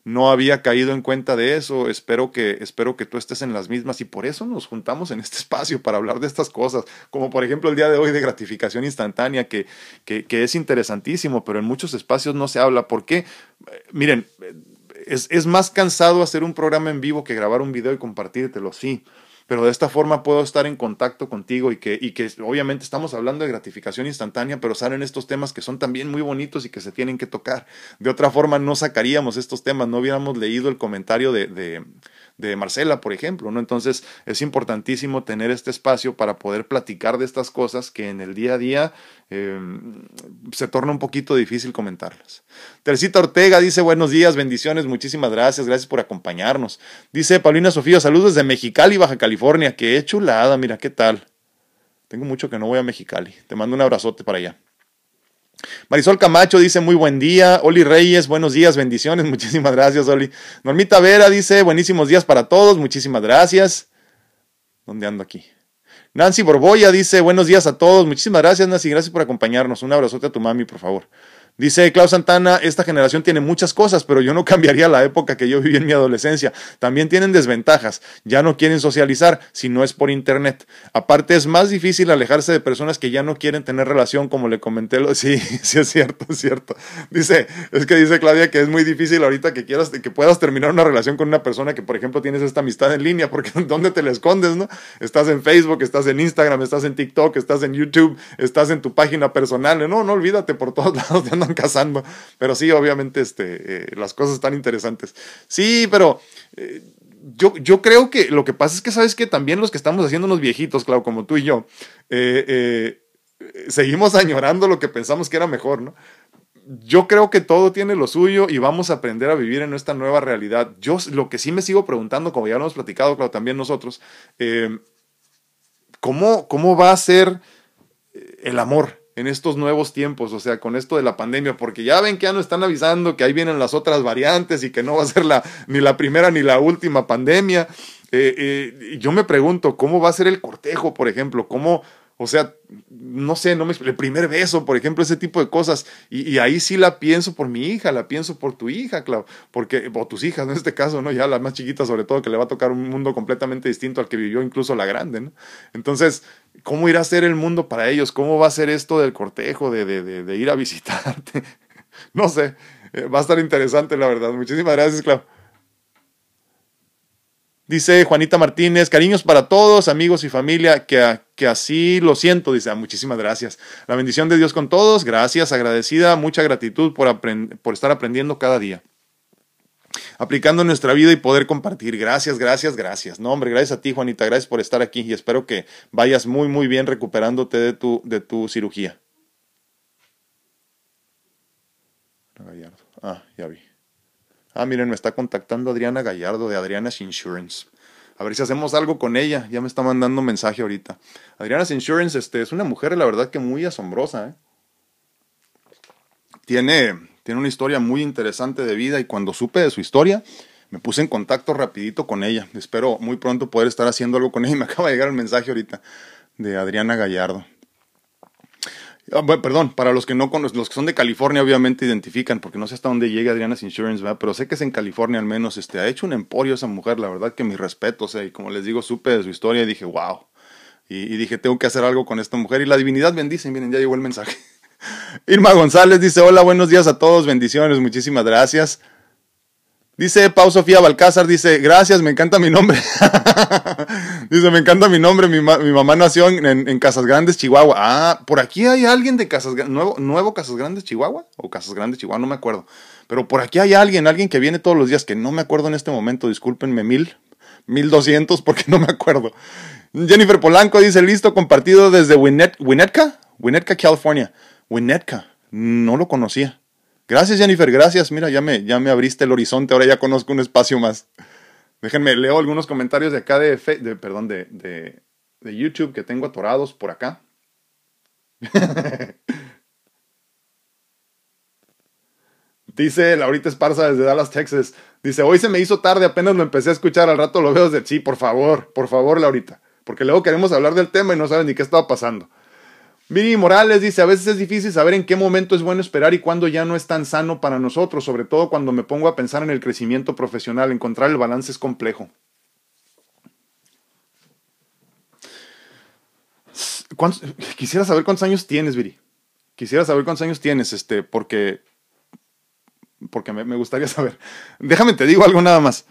no había caído en cuenta de eso. Espero que, espero que tú estés en las mismas y por eso nos juntamos en este espacio para hablar de estas cosas, como por ejemplo el día de hoy de gratificación instantánea, que, que, es interesantísimo, pero en muchos espacios no se habla. ¿Por qué? Miren, es, es más cansado hacer un programa en vivo que grabar un video y compartírtelo, sí pero de esta forma puedo estar en contacto contigo y que, y que obviamente estamos hablando de gratificación instantánea, pero salen estos temas que son también muy bonitos y que se tienen que tocar. De otra forma no sacaríamos estos temas, no hubiéramos leído el comentario de, de de Marcela, por ejemplo, ¿no? Entonces es importantísimo tener este espacio para poder platicar de estas cosas que en el día a día eh, se torna un poquito difícil comentarlas. Teresita Ortega dice buenos días, bendiciones, muchísimas gracias, gracias por acompañarnos. Dice Paulina Sofía, saludos desde Mexicali, Baja California, qué chulada, mira, ¿qué tal? Tengo mucho que no voy a Mexicali, te mando un abrazote para allá. Marisol Camacho dice muy buen día. Oli Reyes, buenos días, bendiciones. Muchísimas gracias, Oli. Normita Vera dice buenísimos días para todos. Muchísimas gracias. ¿Dónde ando aquí? Nancy Borboya dice buenos días a todos. Muchísimas gracias, Nancy. Gracias por acompañarnos. Un abrazote a tu mami, por favor. Dice Klaus Santana, esta generación tiene muchas cosas, pero yo no cambiaría la época que yo viví en mi adolescencia. También tienen desventajas. Ya no quieren socializar si no es por internet. Aparte es más difícil alejarse de personas que ya no quieren tener relación, como le comenté. Lo... Sí, sí es cierto, es cierto. Dice, es que dice Claudia que es muy difícil ahorita que quieras, que puedas terminar una relación con una persona que, por ejemplo, tienes esta amistad en línea, porque ¿dónde te la escondes, no? Estás en Facebook, estás en Instagram, estás en TikTok, estás en YouTube, estás en tu página personal. No, no olvídate por todos lados casando. Pero sí, obviamente, este, eh, las cosas están interesantes. Sí, pero eh, yo, yo creo que lo que pasa es que, ¿sabes que También los que estamos haciendo unos viejitos, claro, como tú y yo, eh, seguimos añorando lo que pensamos que era mejor, ¿no? Yo creo que todo tiene lo suyo y vamos a aprender a vivir en esta nueva realidad. Yo lo que sí me sigo preguntando, como ya lo hemos platicado, claro, también nosotros, ¿cómo, ¿cómo va a ser el amor? En estos nuevos tiempos, o sea, con esto de la pandemia, porque ya ven que ya nos están avisando que ahí vienen las otras variantes y que no va a ser la, ni la primera ni la última pandemia. Eh, eh, yo me pregunto, ¿cómo va a ser el cortejo, por ejemplo? ¿Cómo, O sea, no sé, no me el primer beso, por ejemplo, ese tipo de cosas. Y, ahí sí la pienso por mi hija, la pienso por tu hija, claro, porque, o tus hijas, en este caso, ¿no? Ya la más chiquita, sobre todo, que le va a tocar un mundo completamente distinto al que vivió incluso la grande, ¿no? Entonces, ¿cómo irá a ser el mundo para ellos? ¿Cómo va a ser esto del cortejo, de, de, de, ir a visitarte? no sé, eh, va a estar interesante, la verdad. Muchísimas gracias, Clau. Dice Juanita Martínez, cariños para todos, amigos y familia, que, que así lo siento. Dice, ah, muchísimas gracias. La bendición de Dios con todos, gracias, agradecida, mucha gratitud por, por estar aprendiendo cada día. Aplicando nuestra vida y poder compartir. Gracias, gracias, gracias. No, hombre, gracias a ti, Juanita, gracias por estar aquí y espero que vayas muy, muy bien recuperándote de tu, de tu cirugía. Ah, ya vi. Ah, miren, me está contactando Adriana Gallardo de Adriana's Insurance. A ver si hacemos algo con ella. Ya me está mandando un mensaje ahorita. Adriana's Insurance este, es una mujer, la verdad, que muy asombrosa. ¿eh? Tiene, tiene una historia muy interesante de vida y cuando supe de su historia, me puse en contacto rapidito con ella. Espero muy pronto poder estar haciendo algo con ella. Me acaba de llegar el mensaje ahorita de Adriana Gallardo. Ah, perdón, para los que no conocen, los que son de California obviamente identifican, porque no sé hasta dónde llega Adriana's Insurance, ¿verdad? pero sé que es en California al menos, este, ha hecho un emporio esa mujer, la verdad que mi respeto, o sea, y como les digo, supe de su historia y dije, wow, y, y dije, tengo que hacer algo con esta mujer, y la divinidad bendice, miren, ya llegó el mensaje. Irma González dice, hola, buenos días a todos, bendiciones, muchísimas gracias. Dice Pau Sofía Balcázar, dice, gracias, me encanta mi nombre. dice, me encanta mi nombre, mi, mamá nació en, Casas Grandes, Chihuahua. Ah, por aquí hay alguien de Casas nuevo, nuevo Casas Grandes, Chihuahua, o Casas Grandes, Chihuahua, no me acuerdo. Pero por aquí hay alguien, alguien que viene todos los días, que no me acuerdo en este momento, discúlpenme, mil, mil doscientos, porque no me acuerdo. Jennifer Polanco dice, listo, compartido desde Winnetka, Winnetka, California. Winnetka, no lo conocía. Gracias, Jennifer, gracias. Mira, ya me, ya me abriste el horizonte, ahora ya conozco un espacio más. Déjenme, leo algunos comentarios de acá de, de perdón, de, de, YouTube que tengo atorados por acá. Dice Laurita Esparza desde Dallas, Texas. Dice, hoy se me hizo tarde, apenas lo empecé a escuchar, al rato lo veo desde... Sí, por favor, por favor, Laurita. Porque luego queremos hablar del tema y no saben ni qué estaba pasando. Miri Morales dice, a veces es difícil saber en qué momento es bueno esperar y cuándo ya no es tan sano para nosotros, sobre todo cuando me pongo a pensar en el crecimiento profesional, encontrar el balance es complejo. Quisiera saber cuántos años tienes, Viri. Quisiera saber cuántos años tienes, este, porque, porque me, gustaría saber. Déjame te digo algo nada más.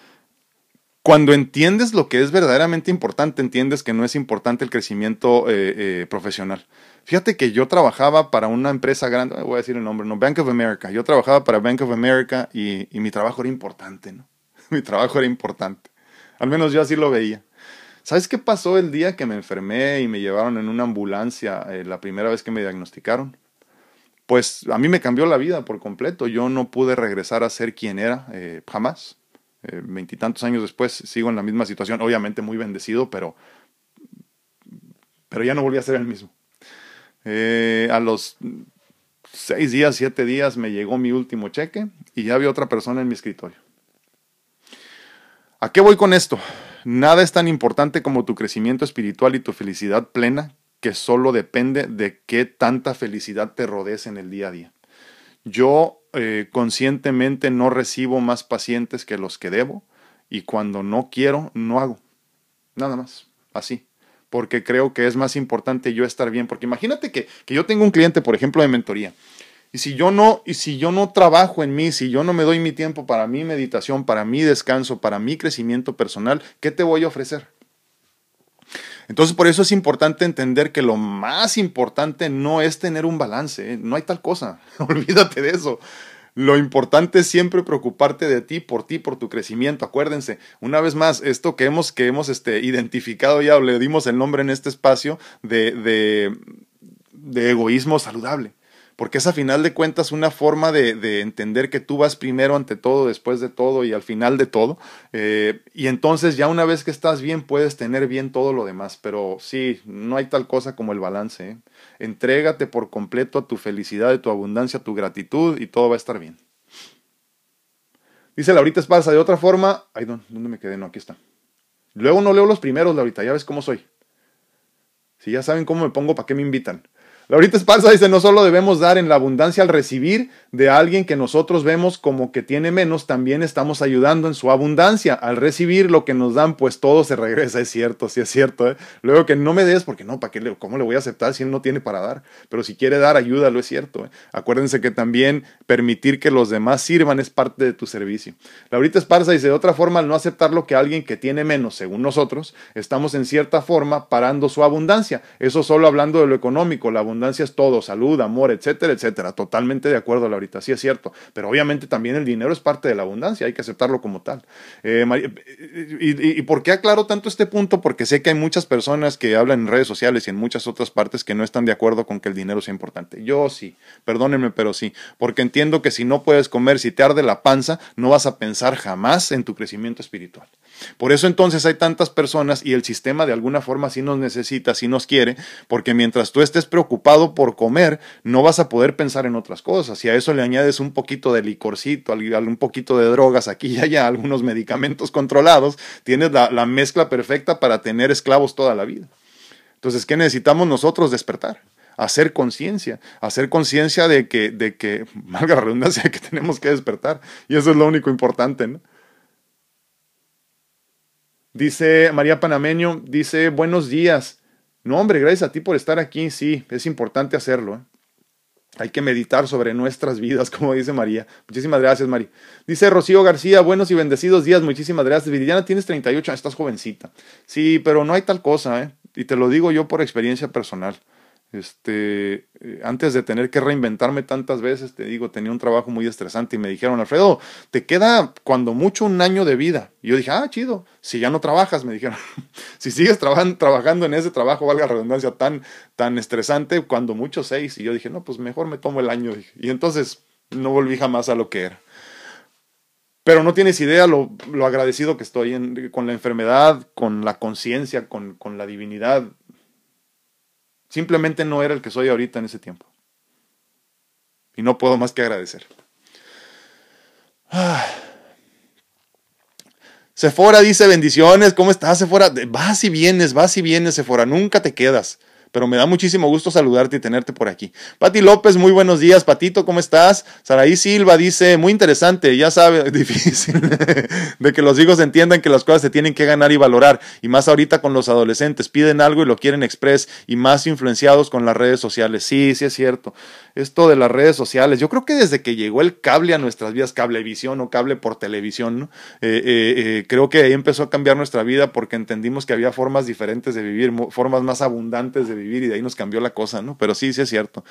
Cuando entiendes lo que es verdaderamente importante, entiendes que no es importante el crecimiento eh, eh, profesional. Fíjate que yo trabajaba para una empresa grande, voy a decir el nombre, no, Bank of America. Yo trabajaba para Bank of America y, mi trabajo era importante, ¿no? mi trabajo era importante. Al menos yo así lo veía. ¿Sabes qué pasó el día que me enfermé y me llevaron en una ambulancia eh, la primera vez que me diagnosticaron? Pues a mí me cambió la vida por completo. Yo no pude regresar a ser quien era jamás. Eh, veintitantos años después sigo en la misma situación, obviamente muy bendecido, pero, pero ya no volví a ser el mismo. Eh, a los seis días, siete días me llegó mi último cheque y ya había otra persona en mi escritorio. ¿A qué voy con esto? Nada es tan importante como tu crecimiento espiritual y tu felicidad plena que solo depende de qué tanta felicidad te rodees en el día a día. Yo eh, conscientemente no recibo más pacientes que los que debo y cuando no quiero, no hago. Nada más, así. Porque creo que es más importante yo estar bien. Porque imagínate que, que yo tengo un cliente, por ejemplo, de mentoría. Y si yo no, y si yo no trabajo en mí, si yo no me doy mi tiempo para mi meditación, para mi descanso, para mi crecimiento personal, ¿qué te voy a ofrecer? Entonces, por eso es importante entender que lo más importante no es tener un balance, ¿eh? no hay tal cosa, olvídate de eso. Lo importante es siempre preocuparte de ti, por ti, por tu crecimiento. Acuérdense, una vez más, esto que hemos, que hemos este, identificado ya, o le dimos el nombre en este espacio de, de, egoísmo saludable porque es a final de cuentas una forma de, entender que tú vas primero ante todo, después de todo y al final de todo. Eh, y entonces ya una vez que estás bien puedes tener bien todo lo demás. Pero sí, no hay tal cosa como el balance. ¿eh? Entrégate por completo a tu felicidad, a tu abundancia, a tu gratitud y todo va a estar bien. Dice Laurita Esparza, de otra forma, ay, ¿dónde me quedé? No, aquí está. Luego no leo los primeros, Laurita, ya ves cómo soy. Si ya saben cómo me pongo, ¿para qué me invitan? Laurita Esparza dice, no solo debemos dar en la abundancia al recibir de alguien que nosotros vemos como que tiene menos, también estamos ayudando en su abundancia. Al recibir lo que nos dan, pues todo se regresa, es cierto, sí es cierto. ¿eh? Luego que no me des, porque no, ¿para qué le, ¿cómo le voy a aceptar si él no tiene para dar? Pero si quiere dar, ayúdalo, es cierto. ¿eh? Acuérdense que también permitir que los demás sirvan es parte de tu servicio. Laurita Esparza dice, de otra forma, al no aceptar lo que alguien que tiene menos, según nosotros, estamos en cierta forma parando su abundancia. Eso solo hablando de lo económico, la abundancia abundancia es todo, salud, amor, etcétera, etcétera. Totalmente de acuerdo, Laurita, sí es cierto. Pero obviamente también el dinero es parte de la abundancia, hay que aceptarlo como tal. Eh, y, por qué aclaro tanto este punto? Porque sé que hay muchas personas que hablan en redes sociales y en muchas otras partes que no están de acuerdo con que el dinero sea importante. Yo sí, perdónenme, pero sí, porque entiendo que si no puedes comer, si te arde la panza, no vas a pensar jamás en tu crecimiento espiritual. Por eso entonces hay tantas personas y el sistema de alguna forma sí nos necesita, sí nos quiere, porque mientras tú estés preocupado por comer, no vas a poder pensar en otras cosas. Y a eso le añades un poquito de licorcito, un poquito de drogas aquí y allá, algunos medicamentos controlados, tienes la, la mezcla perfecta para tener esclavos toda la vida. Entonces, ¿qué necesitamos nosotros? Despertar hacer conciencia, hacer conciencia de que, de que, valga la redundancia, que tenemos que despertar. Y eso es lo único importante, ¿no? Dice María Panameño, dice, buenos días. No, hombre, gracias a ti por estar aquí. Sí, es importante hacerlo. ¿eh? Hay que meditar sobre nuestras vidas, como dice María. Muchísimas gracias, María. Dice Rocío García, buenos y bendecidos días. Muchísimas gracias. Viridiana, tienes 38 años, estás jovencita. Sí, pero no hay tal cosa, ¿eh? Y te lo digo yo por experiencia personal. Este, eh, antes de tener que reinventarme tantas veces, te digo, tenía un trabajo muy estresante y me dijeron, Alfredo, te queda cuando mucho un año de vida. Y yo dije, ah, chido, si ya no trabajas, me dijeron, si sigues trabajando en ese trabajo, valga la redundancia, tan, tan estresante, cuando mucho seis. Y yo dije, no, pues mejor me tomo el año. Y entonces no volví jamás a lo que era. Pero no tienes idea lo, lo agradecido que estoy con la enfermedad, con la conciencia, con, con la divinidad Simplemente no era el que soy ahorita en ese tiempo. Y no puedo más que agradecer. Ah. Sephora dice bendiciones, ¿cómo estás Sephora? Vas y vienes, vas y vienes Sephora, nunca te quedas pero me da muchísimo gusto saludarte y tenerte por aquí. Pati López, muy buenos días. Patito, ¿cómo estás? Saraí Silva dice, muy interesante, ya sabe, difícil, de que los hijos entiendan que las cosas se tienen que ganar y valorar, y más ahorita con los adolescentes, piden algo y lo quieren express, y más influenciados con las redes sociales. Sí, sí es cierto. Esto de las redes sociales, yo creo que desde que llegó el cable a nuestras vidas, cablevisión o cable por televisión. Eh, eh, eh, creo que ahí empezó a cambiar nuestra vida porque entendimos que había formas diferentes de vivir, formas más abundantes de vivir y de ahí nos cambió la cosa, ¿no? Pero sí, sí es cierto.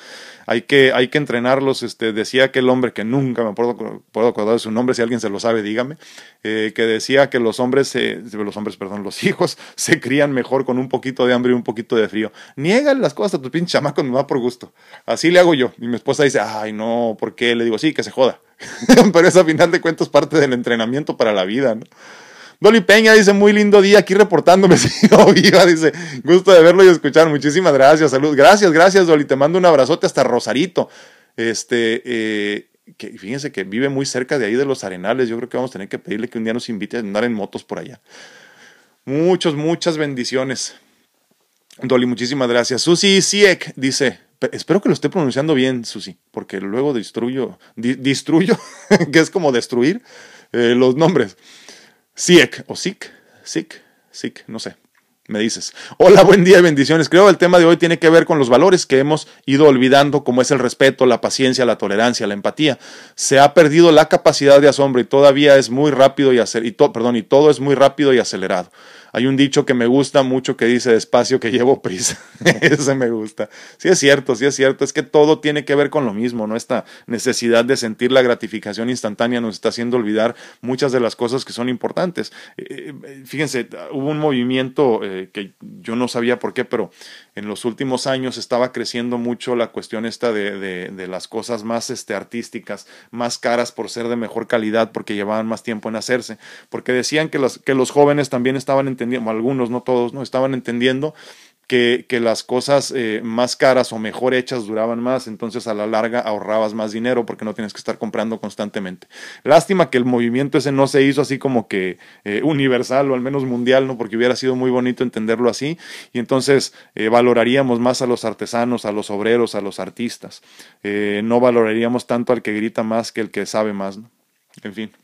Hay que, hay que entrenarlos. Este, decía aquel hombre que nunca me puedo, puedo acordar de su nombre, si alguien se lo sabe, dígame, eh, que decía que los hombres, los hombres, perdón, los hijos se crían mejor con un poquito de hambre y un poquito de frío. Niegan las cosas a tu pinche chamaco, me va por gusto. Así le hago yo. Y mi esposa dice, ay, no, ¿por qué? Le digo, sí, que se joda. Pero es a final de cuentas parte del entrenamiento para la vida, ¿no? Dolly Peña dice, muy lindo día aquí reportándome, sigo viva, dice, gusto de verlo y escuchar, muchísimas gracias, salud, gracias, gracias Dolly, te mando un abrazote hasta Rosarito, este, eh, que fíjense que vive muy cerca de ahí de los Arenales, yo creo que vamos a tener que pedirle que un día nos invite a andar en motos por allá. Muchas, muchas bendiciones. Dolly, muchísimas gracias. Susi Siek dice, espero que lo esté pronunciando bien, Susi, porque luego destruyo, destruyo, que es como destruir eh, los nombres. Siek o Sik, Sik, Sik, no sé. Me dices, hola, buen día y bendiciones. Creo que el tema de hoy tiene que ver con los valores que hemos ido olvidando, como es el respeto, la paciencia, la tolerancia, la empatía. Se ha perdido la capacidad de asombro y todavía es muy rápido y, y, perdón, y todo es muy rápido y acelerado. Hay un dicho que me gusta mucho que dice despacio que llevo prisa. Ese me gusta. Sí es cierto, sí es cierto. Es que todo tiene que ver con lo mismo, ¿no? Esta necesidad de sentir la gratificación instantánea nos está haciendo olvidar muchas de las cosas que son importantes. Eh, eh, fíjense, hubo un movimiento eh, que yo no sabía por qué, pero en los últimos años estaba creciendo mucho la cuestión esta de, de, las cosas más este, artísticas, más caras por ser de mejor calidad, porque llevaban más tiempo en hacerse, porque decían que los, que los jóvenes también estaban entendiendo, algunos, no todos, no estaban entendiendo que, las cosas eh, más caras o mejor hechas duraban más, entonces a la larga ahorrabas más dinero porque no tienes que estar comprando constantemente. Lástima que el movimiento ese no se hizo así como que eh, universal o al menos mundial, ¿no? porque hubiera sido muy bonito entenderlo así y entonces eh, valoraríamos más a los artesanos, a los obreros, a los artistas. no valoraríamos tanto al que grita más que el que sabe más. ¿no? En fin.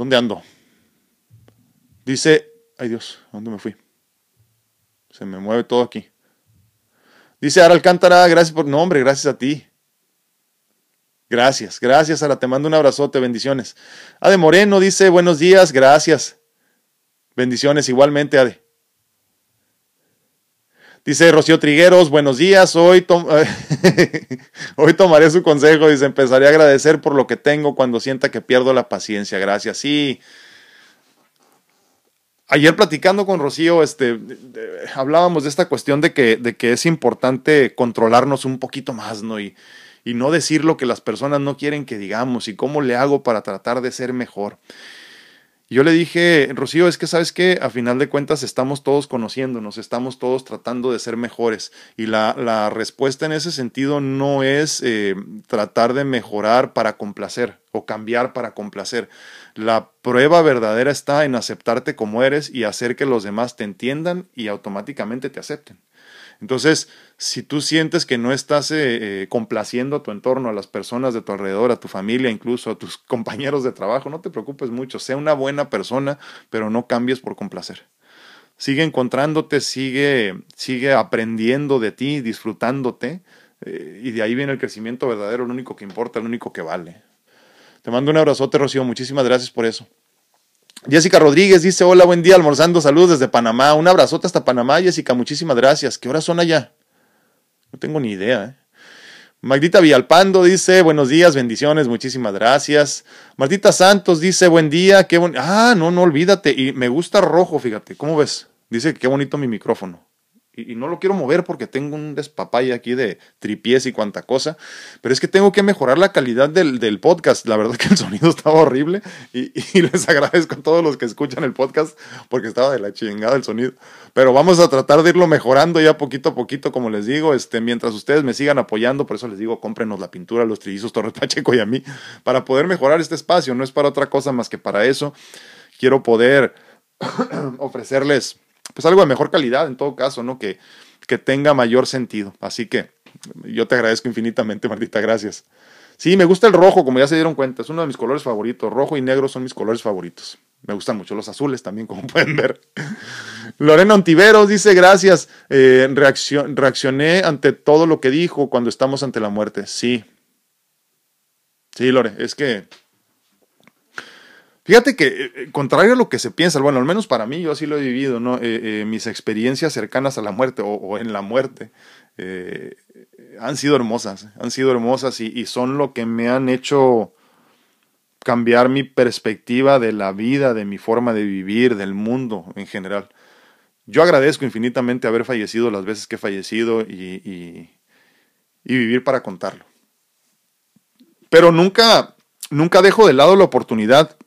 ¿Dónde ando? Dice Ay Dios, ¿a dónde me fui? Se me mueve todo aquí. Dice Ara Alcántara, gracias por... No, hombre, gracias a ti. Gracias, gracias Ara, te mando un abrazote, bendiciones. Ade Moreno dice, buenos días, gracias. Bendiciones igualmente, Ade. Dice Rocío Trigueros, buenos días, hoy, hoy tomaré su consejo, dice, empezaré a agradecer por lo que tengo cuando sienta que pierdo la paciencia, gracias. Sí, Ayer platicando con Rocío, este, hablábamos de esta cuestión de que, de que es importante controlarnos un poquito más, ¿no? Y, y no decir lo que las personas no quieren que digamos y cómo le hago para tratar de ser mejor. Yo le dije, Rocío, es que sabes que a final de cuentas estamos todos conociéndonos, estamos todos tratando de ser mejores y la, la respuesta en ese sentido no es eh, tratar de mejorar para complacer o cambiar para complacer. La prueba verdadera está en aceptarte como eres y hacer que los demás te entiendan y automáticamente te acepten. Entonces, si tú sientes que no estás eh, eh, complaciendo a tu entorno, a las personas de tu alrededor, a tu familia, incluso a tus compañeros de trabajo, no te preocupes mucho, sea una buena persona, pero no cambies por complacer. Sigue encontrándote, sigue, sigue aprendiendo de ti, disfrutándote, eh, y de ahí viene el crecimiento verdadero, lo único que importa, lo único que vale. Te mando un abrazote, Rocío, muchísimas gracias por eso. Jessica Rodríguez dice, hola, buen día, almorzando, saludos desde Panamá. Un abrazote hasta Panamá, Jessica, muchísimas gracias. ¿Qué horas son allá? No tengo ni idea. ¿eh? Magdita Villalpando dice, buenos días, bendiciones, muchísimas gracias. Martita Santos dice, buen día, qué bonito. Ah, no, no olvídate. Y me gusta rojo, fíjate, ¿cómo ves? Dice que qué bonito mi micrófono y, no lo quiero mover porque tengo un despapay aquí de tripiés y cuanta cosa, pero es que tengo que mejorar la calidad del, podcast. La verdad que el sonido estaba horrible y, les agradezco a todos los que escuchan el podcast porque estaba de la chingada el sonido. Pero vamos a tratar de irlo mejorando ya poquito a poquito, como les digo, este, mientras ustedes me sigan apoyando, por eso les digo, cómprenos la pintura, los trillizos Torres Pacheco y a mí, para poder mejorar este espacio. No es para otra cosa más que para eso. Quiero poder ofrecerles pues algo de mejor calidad en todo caso, ¿no? Que, que tenga mayor sentido. Así que yo te agradezco infinitamente, Martita, gracias. Sí, me gusta el rojo, como ya se dieron cuenta, es uno de mis colores favoritos. Rojo y negro son mis colores favoritos. Me gustan mucho los azules también, como pueden ver. Lorena Ontiveros dice, gracias, eh, reaccioné ante todo lo que dijo cuando estamos ante la muerte. Sí. Sí, Lore, es que Fíjate que, eh, eh, contrario a lo que se piensa, bueno, al menos para mí, yo así lo he vivido, ¿no? Eh, mis experiencias cercanas a la muerte o, en la muerte han sido hermosas, han sido hermosas y, son lo que me han hecho cambiar mi perspectiva de la vida, de mi forma de vivir, del mundo en general. Yo agradezco infinitamente haber fallecido las veces que he fallecido y, y vivir para contarlo. Pero nunca, nunca dejo de lado la oportunidad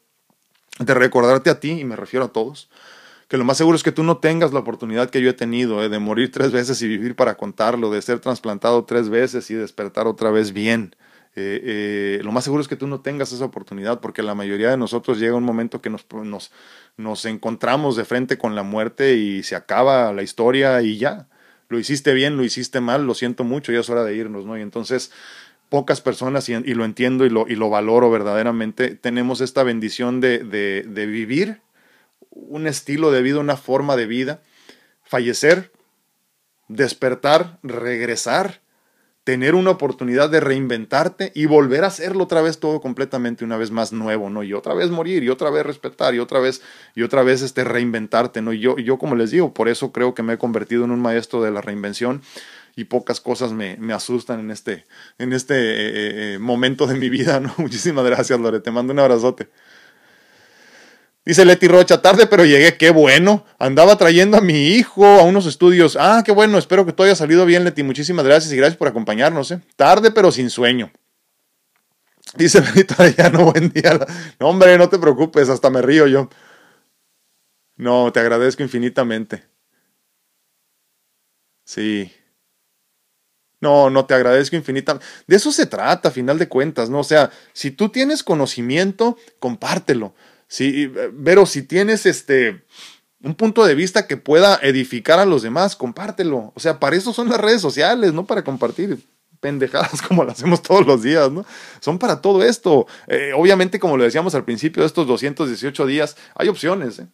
de recordarte a ti, y me refiero a todos, que lo más seguro es que tú no tengas la oportunidad que yo he tenido eh, de morir tres veces y vivir para contarlo, de ser trasplantado tres veces y despertar otra vez bien. Eh, eh, lo más seguro es que tú no tengas esa oportunidad porque la mayoría de nosotros llega un momento que nos, nos, nos encontramos de frente con la muerte y se acaba la historia y ya. Lo hiciste bien, lo hiciste mal, lo siento mucho, ya es hora de irnos, ¿no? Y entonces pocas personas, y, lo entiendo y lo, y lo, valoro verdaderamente, tenemos esta bendición de, de, vivir un estilo de vida, una forma de vida, fallecer, despertar, regresar, tener una oportunidad de reinventarte y volver a hacerlo otra vez todo completamente una vez más nuevo, ¿no? Y otra vez morir y otra vez respetar y otra vez y otra vez este reinventarte, ¿no? Y yo, yo como les digo, por eso creo que me he convertido en un maestro de la reinvención y pocas cosas me, me asustan en este, en este eh, eh, eh, momento de mi vida. ¿no? Muchísimas gracias, Lore. Te mando un abrazote. Dice Leti Rocha, tarde pero llegué, qué bueno. Andaba trayendo a mi hijo a unos estudios. Ah, qué bueno, espero que todo haya salido bien, Leti. Muchísimas gracias y gracias por acompañarnos. ¿eh? Tarde pero sin sueño. Dice Benito no buen día. No, hombre, no te preocupes, hasta me río yo. No, te agradezco infinitamente. Sí. No, no, te agradezco infinitamente. De eso se trata, a final de cuentas, ¿no? O sea, si tú tienes conocimiento, compártelo. Si, pero si tienes este un punto de vista que pueda edificar a los demás, compártelo. O sea, para eso son las redes sociales, no para compartir pendejadas como las hacemos todos los días, ¿no? Son para todo esto. Eh, obviamente, como lo decíamos al principio de estos 218 días, hay opciones, ¿eh?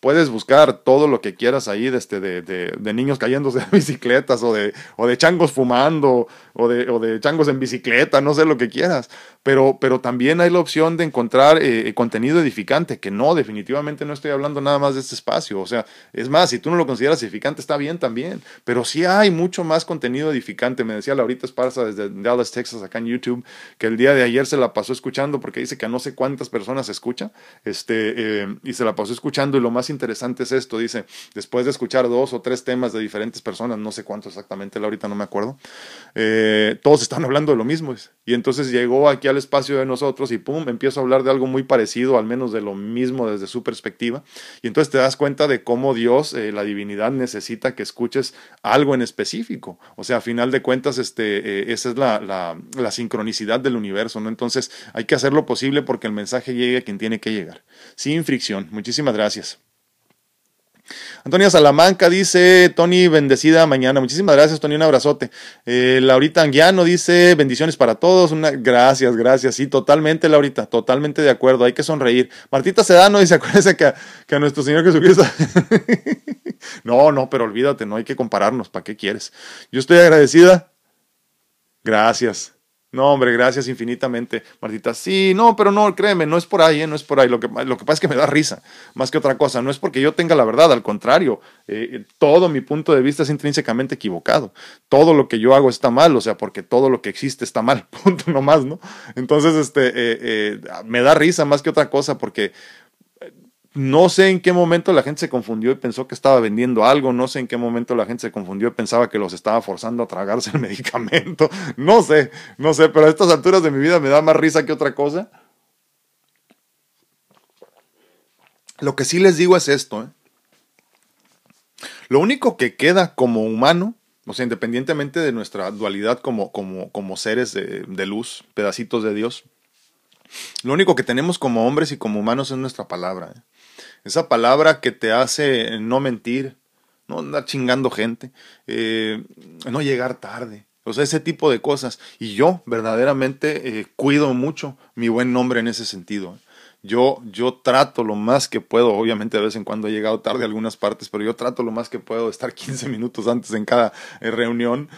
Puedes buscar todo lo que quieras ahí de, este, de, de, niños cayéndose de bicicletas o de, o de changos fumando o de, o de changos en bicicleta, no sé lo que quieras. Pero, pero también hay la opción de encontrar eh, contenido edificante, que no, definitivamente no estoy hablando nada más de este espacio. O sea, es más, si tú no lo consideras edificante, está bien también. Pero sí hay mucho más contenido edificante. Me decía Laurita Esparza desde Dallas, Texas, acá en YouTube, que el día de ayer se la pasó escuchando porque dice que a no sé cuántas personas escucha. Este, eh, y se la pasó escuchando y lo más interesante es esto, dice, después de escuchar dos o tres temas de diferentes personas, no sé cuánto exactamente, ahorita no me acuerdo, eh, todos están hablando de lo mismo. Y entonces llegó aquí al espacio de nosotros y pum, empiezo a hablar de algo muy parecido, al menos de lo mismo desde su perspectiva. Y entonces te das cuenta de cómo Dios, eh, la divinidad, necesita que escuches algo en específico. O sea, a final de cuentas, este, eh, esa es la, la, la sincronicidad del universo, ¿no? Entonces hay que hacer lo posible porque el mensaje llegue a quien tiene que llegar. Sin fricción. Muchísimas gracias. Antonia Salamanca dice, Tony, bendecida mañana. Muchísimas gracias, Tony, un abrazote. Eh, Laurita Anguiano dice, bendiciones para todos. Una, gracias, gracias. Sí, totalmente, Laurita, totalmente de acuerdo. Hay que sonreír. Martita Sedano dice, acuérdense que, que a nuestro Señor Jesucristo. no, no, pero olvídate, no hay que compararnos. ¿Para qué quieres? Yo estoy agradecida. Gracias. No, hombre, gracias infinitamente, Martita. Sí, no, pero no, créeme, no es por ahí, ¿eh? no es por ahí. Lo que, lo que pasa es que me da risa, más que otra cosa. No es porque yo tenga la verdad, al contrario, eh, todo mi punto de vista es intrínsecamente equivocado. Todo lo que yo hago está mal, o sea, porque todo lo que existe está mal, punto nomás, ¿no? Entonces, este, eh, me da risa más que otra cosa porque no sé en qué momento la gente se confundió y pensó que estaba vendiendo algo, no sé en qué momento la gente se confundió y pensaba que los estaba forzando a tragarse el medicamento, no sé, no sé, pero a estas alturas de mi vida me da más risa que otra cosa. Lo que sí les digo es esto, ¿eh? lo único que queda como humano, o sea, independientemente de nuestra dualidad como, como, como seres de, de luz, pedacitos de Dios, lo único que tenemos como hombres y como humanos es nuestra palabra. ¿eh? Esa palabra que te hace no mentir, no andar chingando gente, eh, no llegar tarde. O sea, ese tipo de cosas. Y yo verdaderamente eh, cuido mucho mi buen nombre en ese sentido. Yo, yo trato lo más que puedo, obviamente de vez en cuando he llegado tarde a algunas partes, pero yo trato lo más que puedo de estar 15 minutos antes en cada eh, reunión,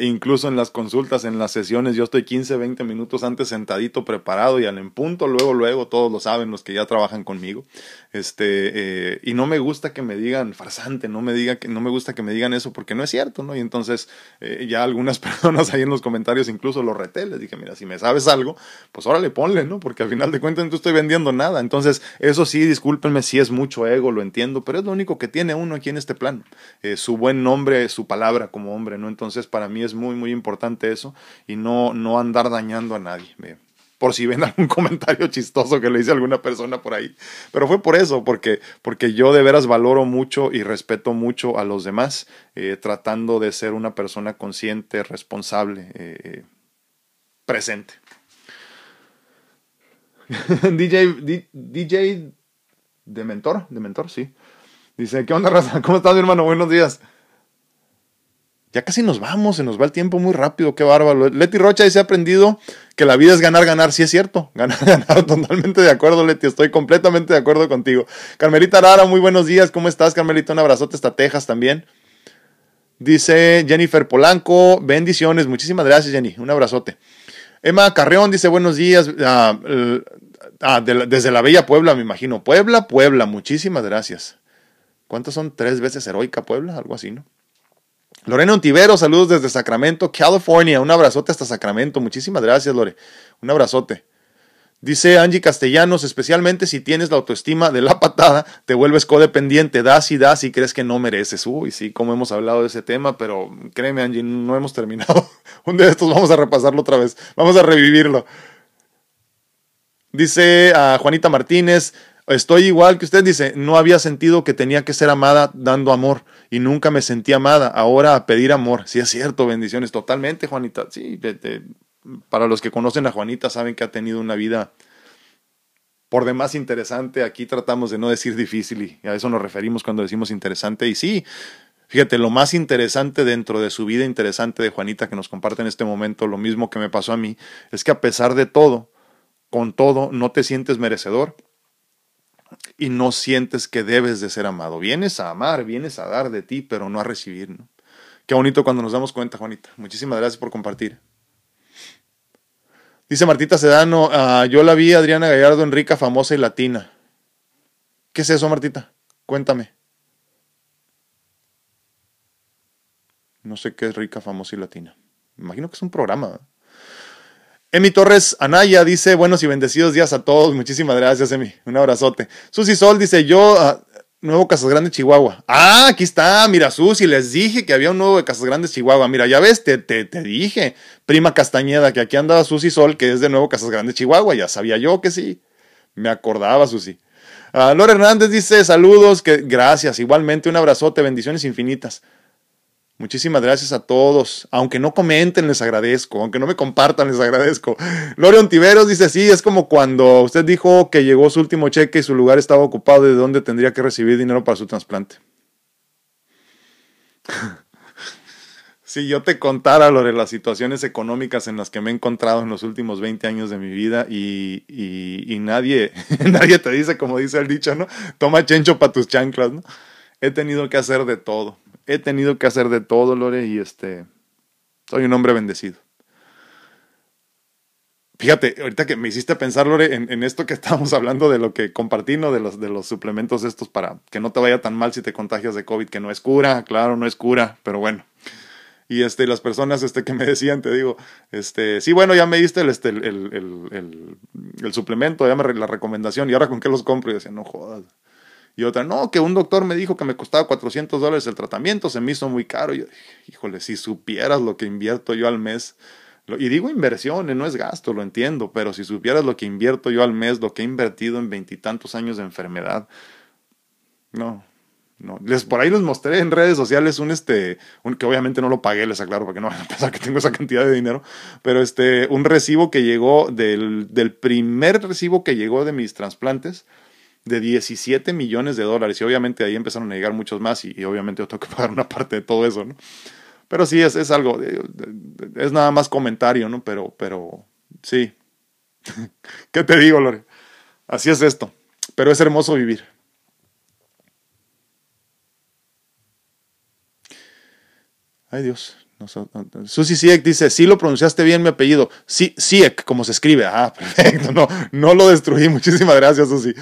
incluso en las consultas, en las sesiones, yo estoy 15, 20 minutos antes sentadito, preparado y al en punto, luego, luego, todos lo saben los que ya trabajan conmigo. Este, eh, y no me gusta que me digan farsante, no me, diga que, no me gusta que me digan eso porque no es cierto, ¿no? Y entonces ya algunas personas ahí en los comentarios incluso lo reté, les dije, mira, si me sabes algo, pues órale, ponle, ¿no? Porque al final de cuentas tú estoy vendiendo nada. Entonces, eso sí, discúlpenme si es mucho ego, lo entiendo, pero es lo único que tiene uno aquí en este plano. Eh, su buen nombre, su palabra como hombre, ¿no? Entonces, para mí es muy, muy importante eso y no, no andar dañando a nadie. Por si ven algún comentario chistoso que le hice a alguna persona por ahí. Pero fue por eso, porque, porque yo de veras valoro mucho y respeto mucho a los demás, eh, tratando de ser una persona consciente, responsable, eh, presente. DJ, DJ de mentor, de mentor, sí. Dice, ¿qué onda, raza? ¿Cómo estás, mi hermano? Buenos días. Ya casi nos vamos, se nos va el tiempo muy rápido, qué bárbaro. Leti Rocha dice, ha aprendido que la vida es ganar, ganar. Sí es cierto, ganar, ganar. Totalmente de acuerdo, Leti, estoy completamente de acuerdo contigo. Carmelita Arara, muy buenos días, ¿cómo estás, Carmelita? Un abrazote hasta Texas también. Dice Jennifer Polanco, bendiciones, muchísimas gracias, Jenny, un abrazote. Emma Carreón dice buenos días. Ah, ah, desde la bella Puebla, me imagino. Puebla, Puebla, muchísimas gracias. ¿Cuántas son tres veces heroica Puebla? Algo así, ¿no? Lorena Ontivero, saludos desde Sacramento, California. Un abrazote hasta Sacramento. Muchísimas gracias, Lore. Un abrazote. Dice Angie Castellanos, especialmente si tienes la autoestima de la patada, te vuelves codependiente, das y das y crees que no mereces. Uy, sí, como hemos hablado de ese tema, pero créeme Angie, no hemos terminado. Un de estos vamos a repasarlo otra vez, vamos a revivirlo. Dice a Juanita Martínez, Estoy igual que usted dice, no había sentido que tenía que ser amada dando amor y nunca me sentí amada. Ahora a pedir amor. Sí es cierto, bendiciones totalmente, Juanita. Sí, para los que conocen a Juanita saben que ha tenido una vida por demás interesante. Aquí tratamos de no decir difícil y a eso nos referimos cuando decimos interesante. Y sí, fíjate, lo más interesante dentro de su vida interesante de Juanita que nos comparte en este momento, lo mismo que me pasó a mí, es que a pesar de todo, con todo, no te sientes merecedor y no sientes que debes de ser amado. Vienes a amar, vienes a dar de ti, pero no a recibir. Qué bonito cuando nos damos cuenta, Juanita. Muchísimas gracias por compartir. Dice Martita Sedano, ah, yo la vi Adriana Gallardo en rica, famosa y latina. ¿Qué es eso, Martita? Cuéntame. No sé qué es rica, famosa y latina. Me imagino que es un programa. Emi Torres Anaya dice, buenos y bendecidos días a todos. Muchísimas gracias, Emi. Un abrazote. Susi Sol dice, yo, uh, nuevo Casas Grandes, Chihuahua. Ah, aquí está, mira, Susi, les dije que había un nuevo de Casas Grandes, Chihuahua. Mira, ya ves, te, te, te dije, prima Castañeda, que aquí andaba Susi Sol, que es de nuevo Casas Grandes, Chihuahua. Ya sabía yo que sí. Me acordaba, Susi. Uh, Lore Hernández dice, saludos, que gracias. Igualmente, un abrazote, bendiciones infinitas. Muchísimas gracias a todos. Aunque no comenten, les agradezco. Aunque no me compartan, les agradezco. Lorion Tiveros dice, sí, es como cuando usted dijo que llegó su último cheque y su lugar estaba ocupado y de dónde tendría que recibir dinero para su trasplante. si yo te contara, Lore, las situaciones económicas en las que me he encontrado en los últimos 20 años de mi vida y, y, nadie, nadie te dice, como dice el dicho, ¿no? Toma chencho para tus chanclas, ¿no? He tenido que hacer de todo he tenido que hacer de todo, Lore, y este, soy un hombre bendecido. Fíjate, ahorita que me hiciste pensar, Lore, en, esto que estábamos hablando de lo que compartí, ¿no? De los, de los suplementos estos para que no te vaya tan mal si te contagias de COVID, que no es cura, claro, no es cura, pero bueno. Y este, las personas este, que me decían, te digo, este, sí, bueno, ya me diste el, este, el, el, el suplemento, ya me la recomendación, y ahora con qué los compro, y decía, no jodas. Y otra, no, que un doctor me dijo que me costaba 400 dólares el tratamiento, se me hizo muy caro. Y yo, híjole, si supieras lo que invierto yo al mes. Y digo inversiones, no es gasto, lo entiendo, pero si supieras lo que invierto yo al mes, lo que he invertido en veintitantos años de enfermedad, no, no. Les, por ahí les mostré en redes sociales un este, que obviamente no lo pagué, les aclaro, porque no van a pensar que tengo esa cantidad de dinero, pero este, un recibo que llegó del, del primer recibo que llegó de mis trasplantes, de 17 millones de dólares y obviamente ahí empezaron a llegar muchos más y, obviamente yo tengo que pagar una parte de todo eso, ¿no? Pero sí, es, es algo, eh, es nada más comentario, ¿no? Pero, pero sí. ¿Qué te digo, Lore? Así es esto. Pero es hermoso vivir. Ay Dios. Susi Siek dice, sí lo pronunciaste bien mi apellido. Sí, Siek, como se escribe. Ah, perfecto. No, no lo destruí. Muchísimas gracias, Susi.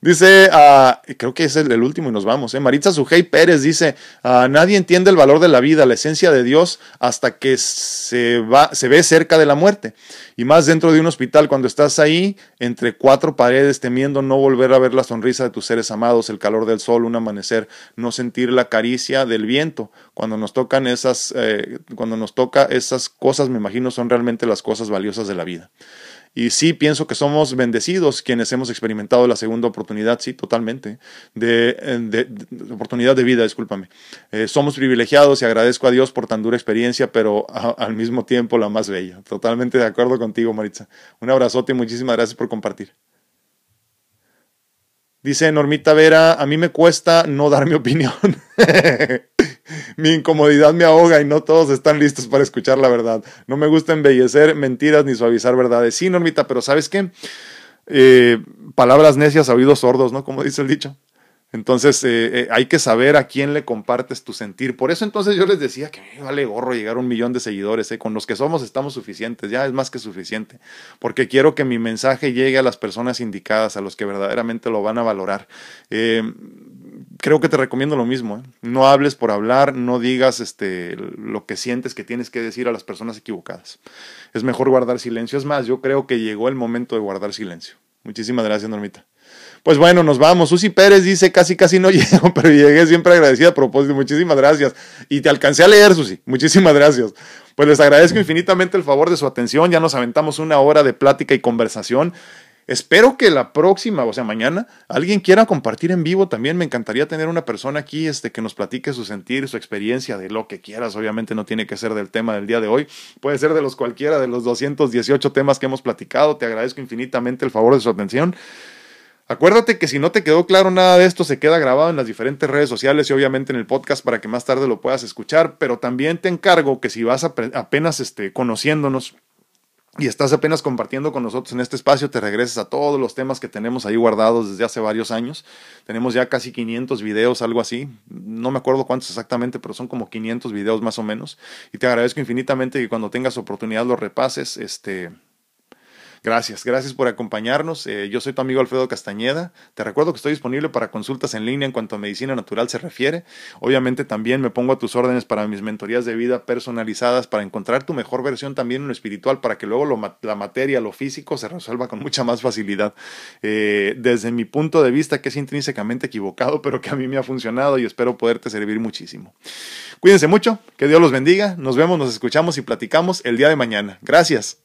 Dice, uh, creo que es el, último y nos vamos. ¿eh? Maritza Sujei Pérez dice, uh, nadie entiende el valor de la vida, la esencia de Dios, hasta que se, va, se ve cerca de la muerte. Y más dentro de un hospital, cuando estás ahí, entre cuatro paredes, temiendo no volver a ver la sonrisa de tus seres amados, el calor del sol, un amanecer, no sentir la caricia del viento. Cuando nos tocan esas, eh, cuando nos toca esas cosas, me imagino, son realmente las cosas valiosas de la vida. Y sí pienso que somos bendecidos quienes hemos experimentado la segunda oportunidad, sí, totalmente, de, de, oportunidad de vida, discúlpame. Eh, somos privilegiados y agradezco a Dios por tan dura experiencia, pero al mismo tiempo la más bella. Totalmente de acuerdo contigo, Maritza. Un abrazote y muchísimas gracias por compartir. Dice Normita Vera, a mí me cuesta no dar mi opinión. mi incomodidad me ahoga y no todos están listos para escuchar la verdad. No me gusta embellecer mentiras ni suavizar verdades. Sí, Normita, pero ¿sabes qué? Eh, palabras necias oídos sordos, ¿no? Como dice el dicho. Entonces eh, eh, hay que saber a quién le compartes tu sentir. Por eso entonces yo les decía que vale gorro llegar a un millón de seguidores. ¿eh? Con los que somos estamos suficientes, ya es más que suficiente. Porque quiero que mi mensaje llegue a las personas indicadas, a los que verdaderamente lo van a valorar. Creo que te recomiendo lo mismo. No hables por hablar, no digas este, lo que sientes que tienes que decir a las personas equivocadas. Es mejor guardar silencio. Es más, yo creo que llegó el momento de guardar silencio. Muchísimas gracias, Normita. Pues bueno, nos vamos. Susi Pérez dice, casi casi no llego, pero llegué siempre agradecida a propósito. Muchísimas gracias. Y te alcancé a leer, Susi. Muchísimas gracias. Pues les agradezco infinitamente el favor de su atención. Ya nos aventamos una hora de plática y conversación. Espero que la próxima, o sea, mañana, alguien quiera compartir en vivo también. Me encantaría tener una persona aquí este, que nos platique su sentir, su experiencia de lo que quieras. Obviamente no tiene que ser del tema del día de hoy. Puede ser de los cualquiera de los 218 temas que hemos platicado. Te agradezco infinitamente el favor de su atención. Acuérdate que si no te quedó claro nada de esto, se queda grabado en las diferentes redes sociales y obviamente en el podcast para que más tarde lo puedas escuchar. Pero también te encargo que si vas apenas este, conociéndonos, y estás apenas compartiendo con nosotros en este espacio, te regreses a todos los temas que tenemos ahí guardados desde hace varios años. Tenemos ya casi 500 videos, algo así. No me acuerdo cuántos exactamente, pero son como 500 videos más o menos. Y te agradezco infinitamente que cuando tengas oportunidad los repases. Este, Gracias, gracias por acompañarnos. Eh, yo soy tu amigo Alfredo Castañeda. Te recuerdo que estoy disponible para consultas en línea en cuanto a medicina natural se refiere. Obviamente también me pongo a tus órdenes para mis mentorías de vida personalizadas, para encontrar tu mejor versión también en lo espiritual, para que luego la materia, lo físico se resuelva con mucha más facilidad. Eh, desde mi punto de vista, que es intrínsecamente equivocado, pero que a mí me ha funcionado y espero poderte servir muchísimo. Cuídense mucho, que Dios los bendiga. Nos vemos, nos escuchamos y platicamos el día de mañana. Gracias.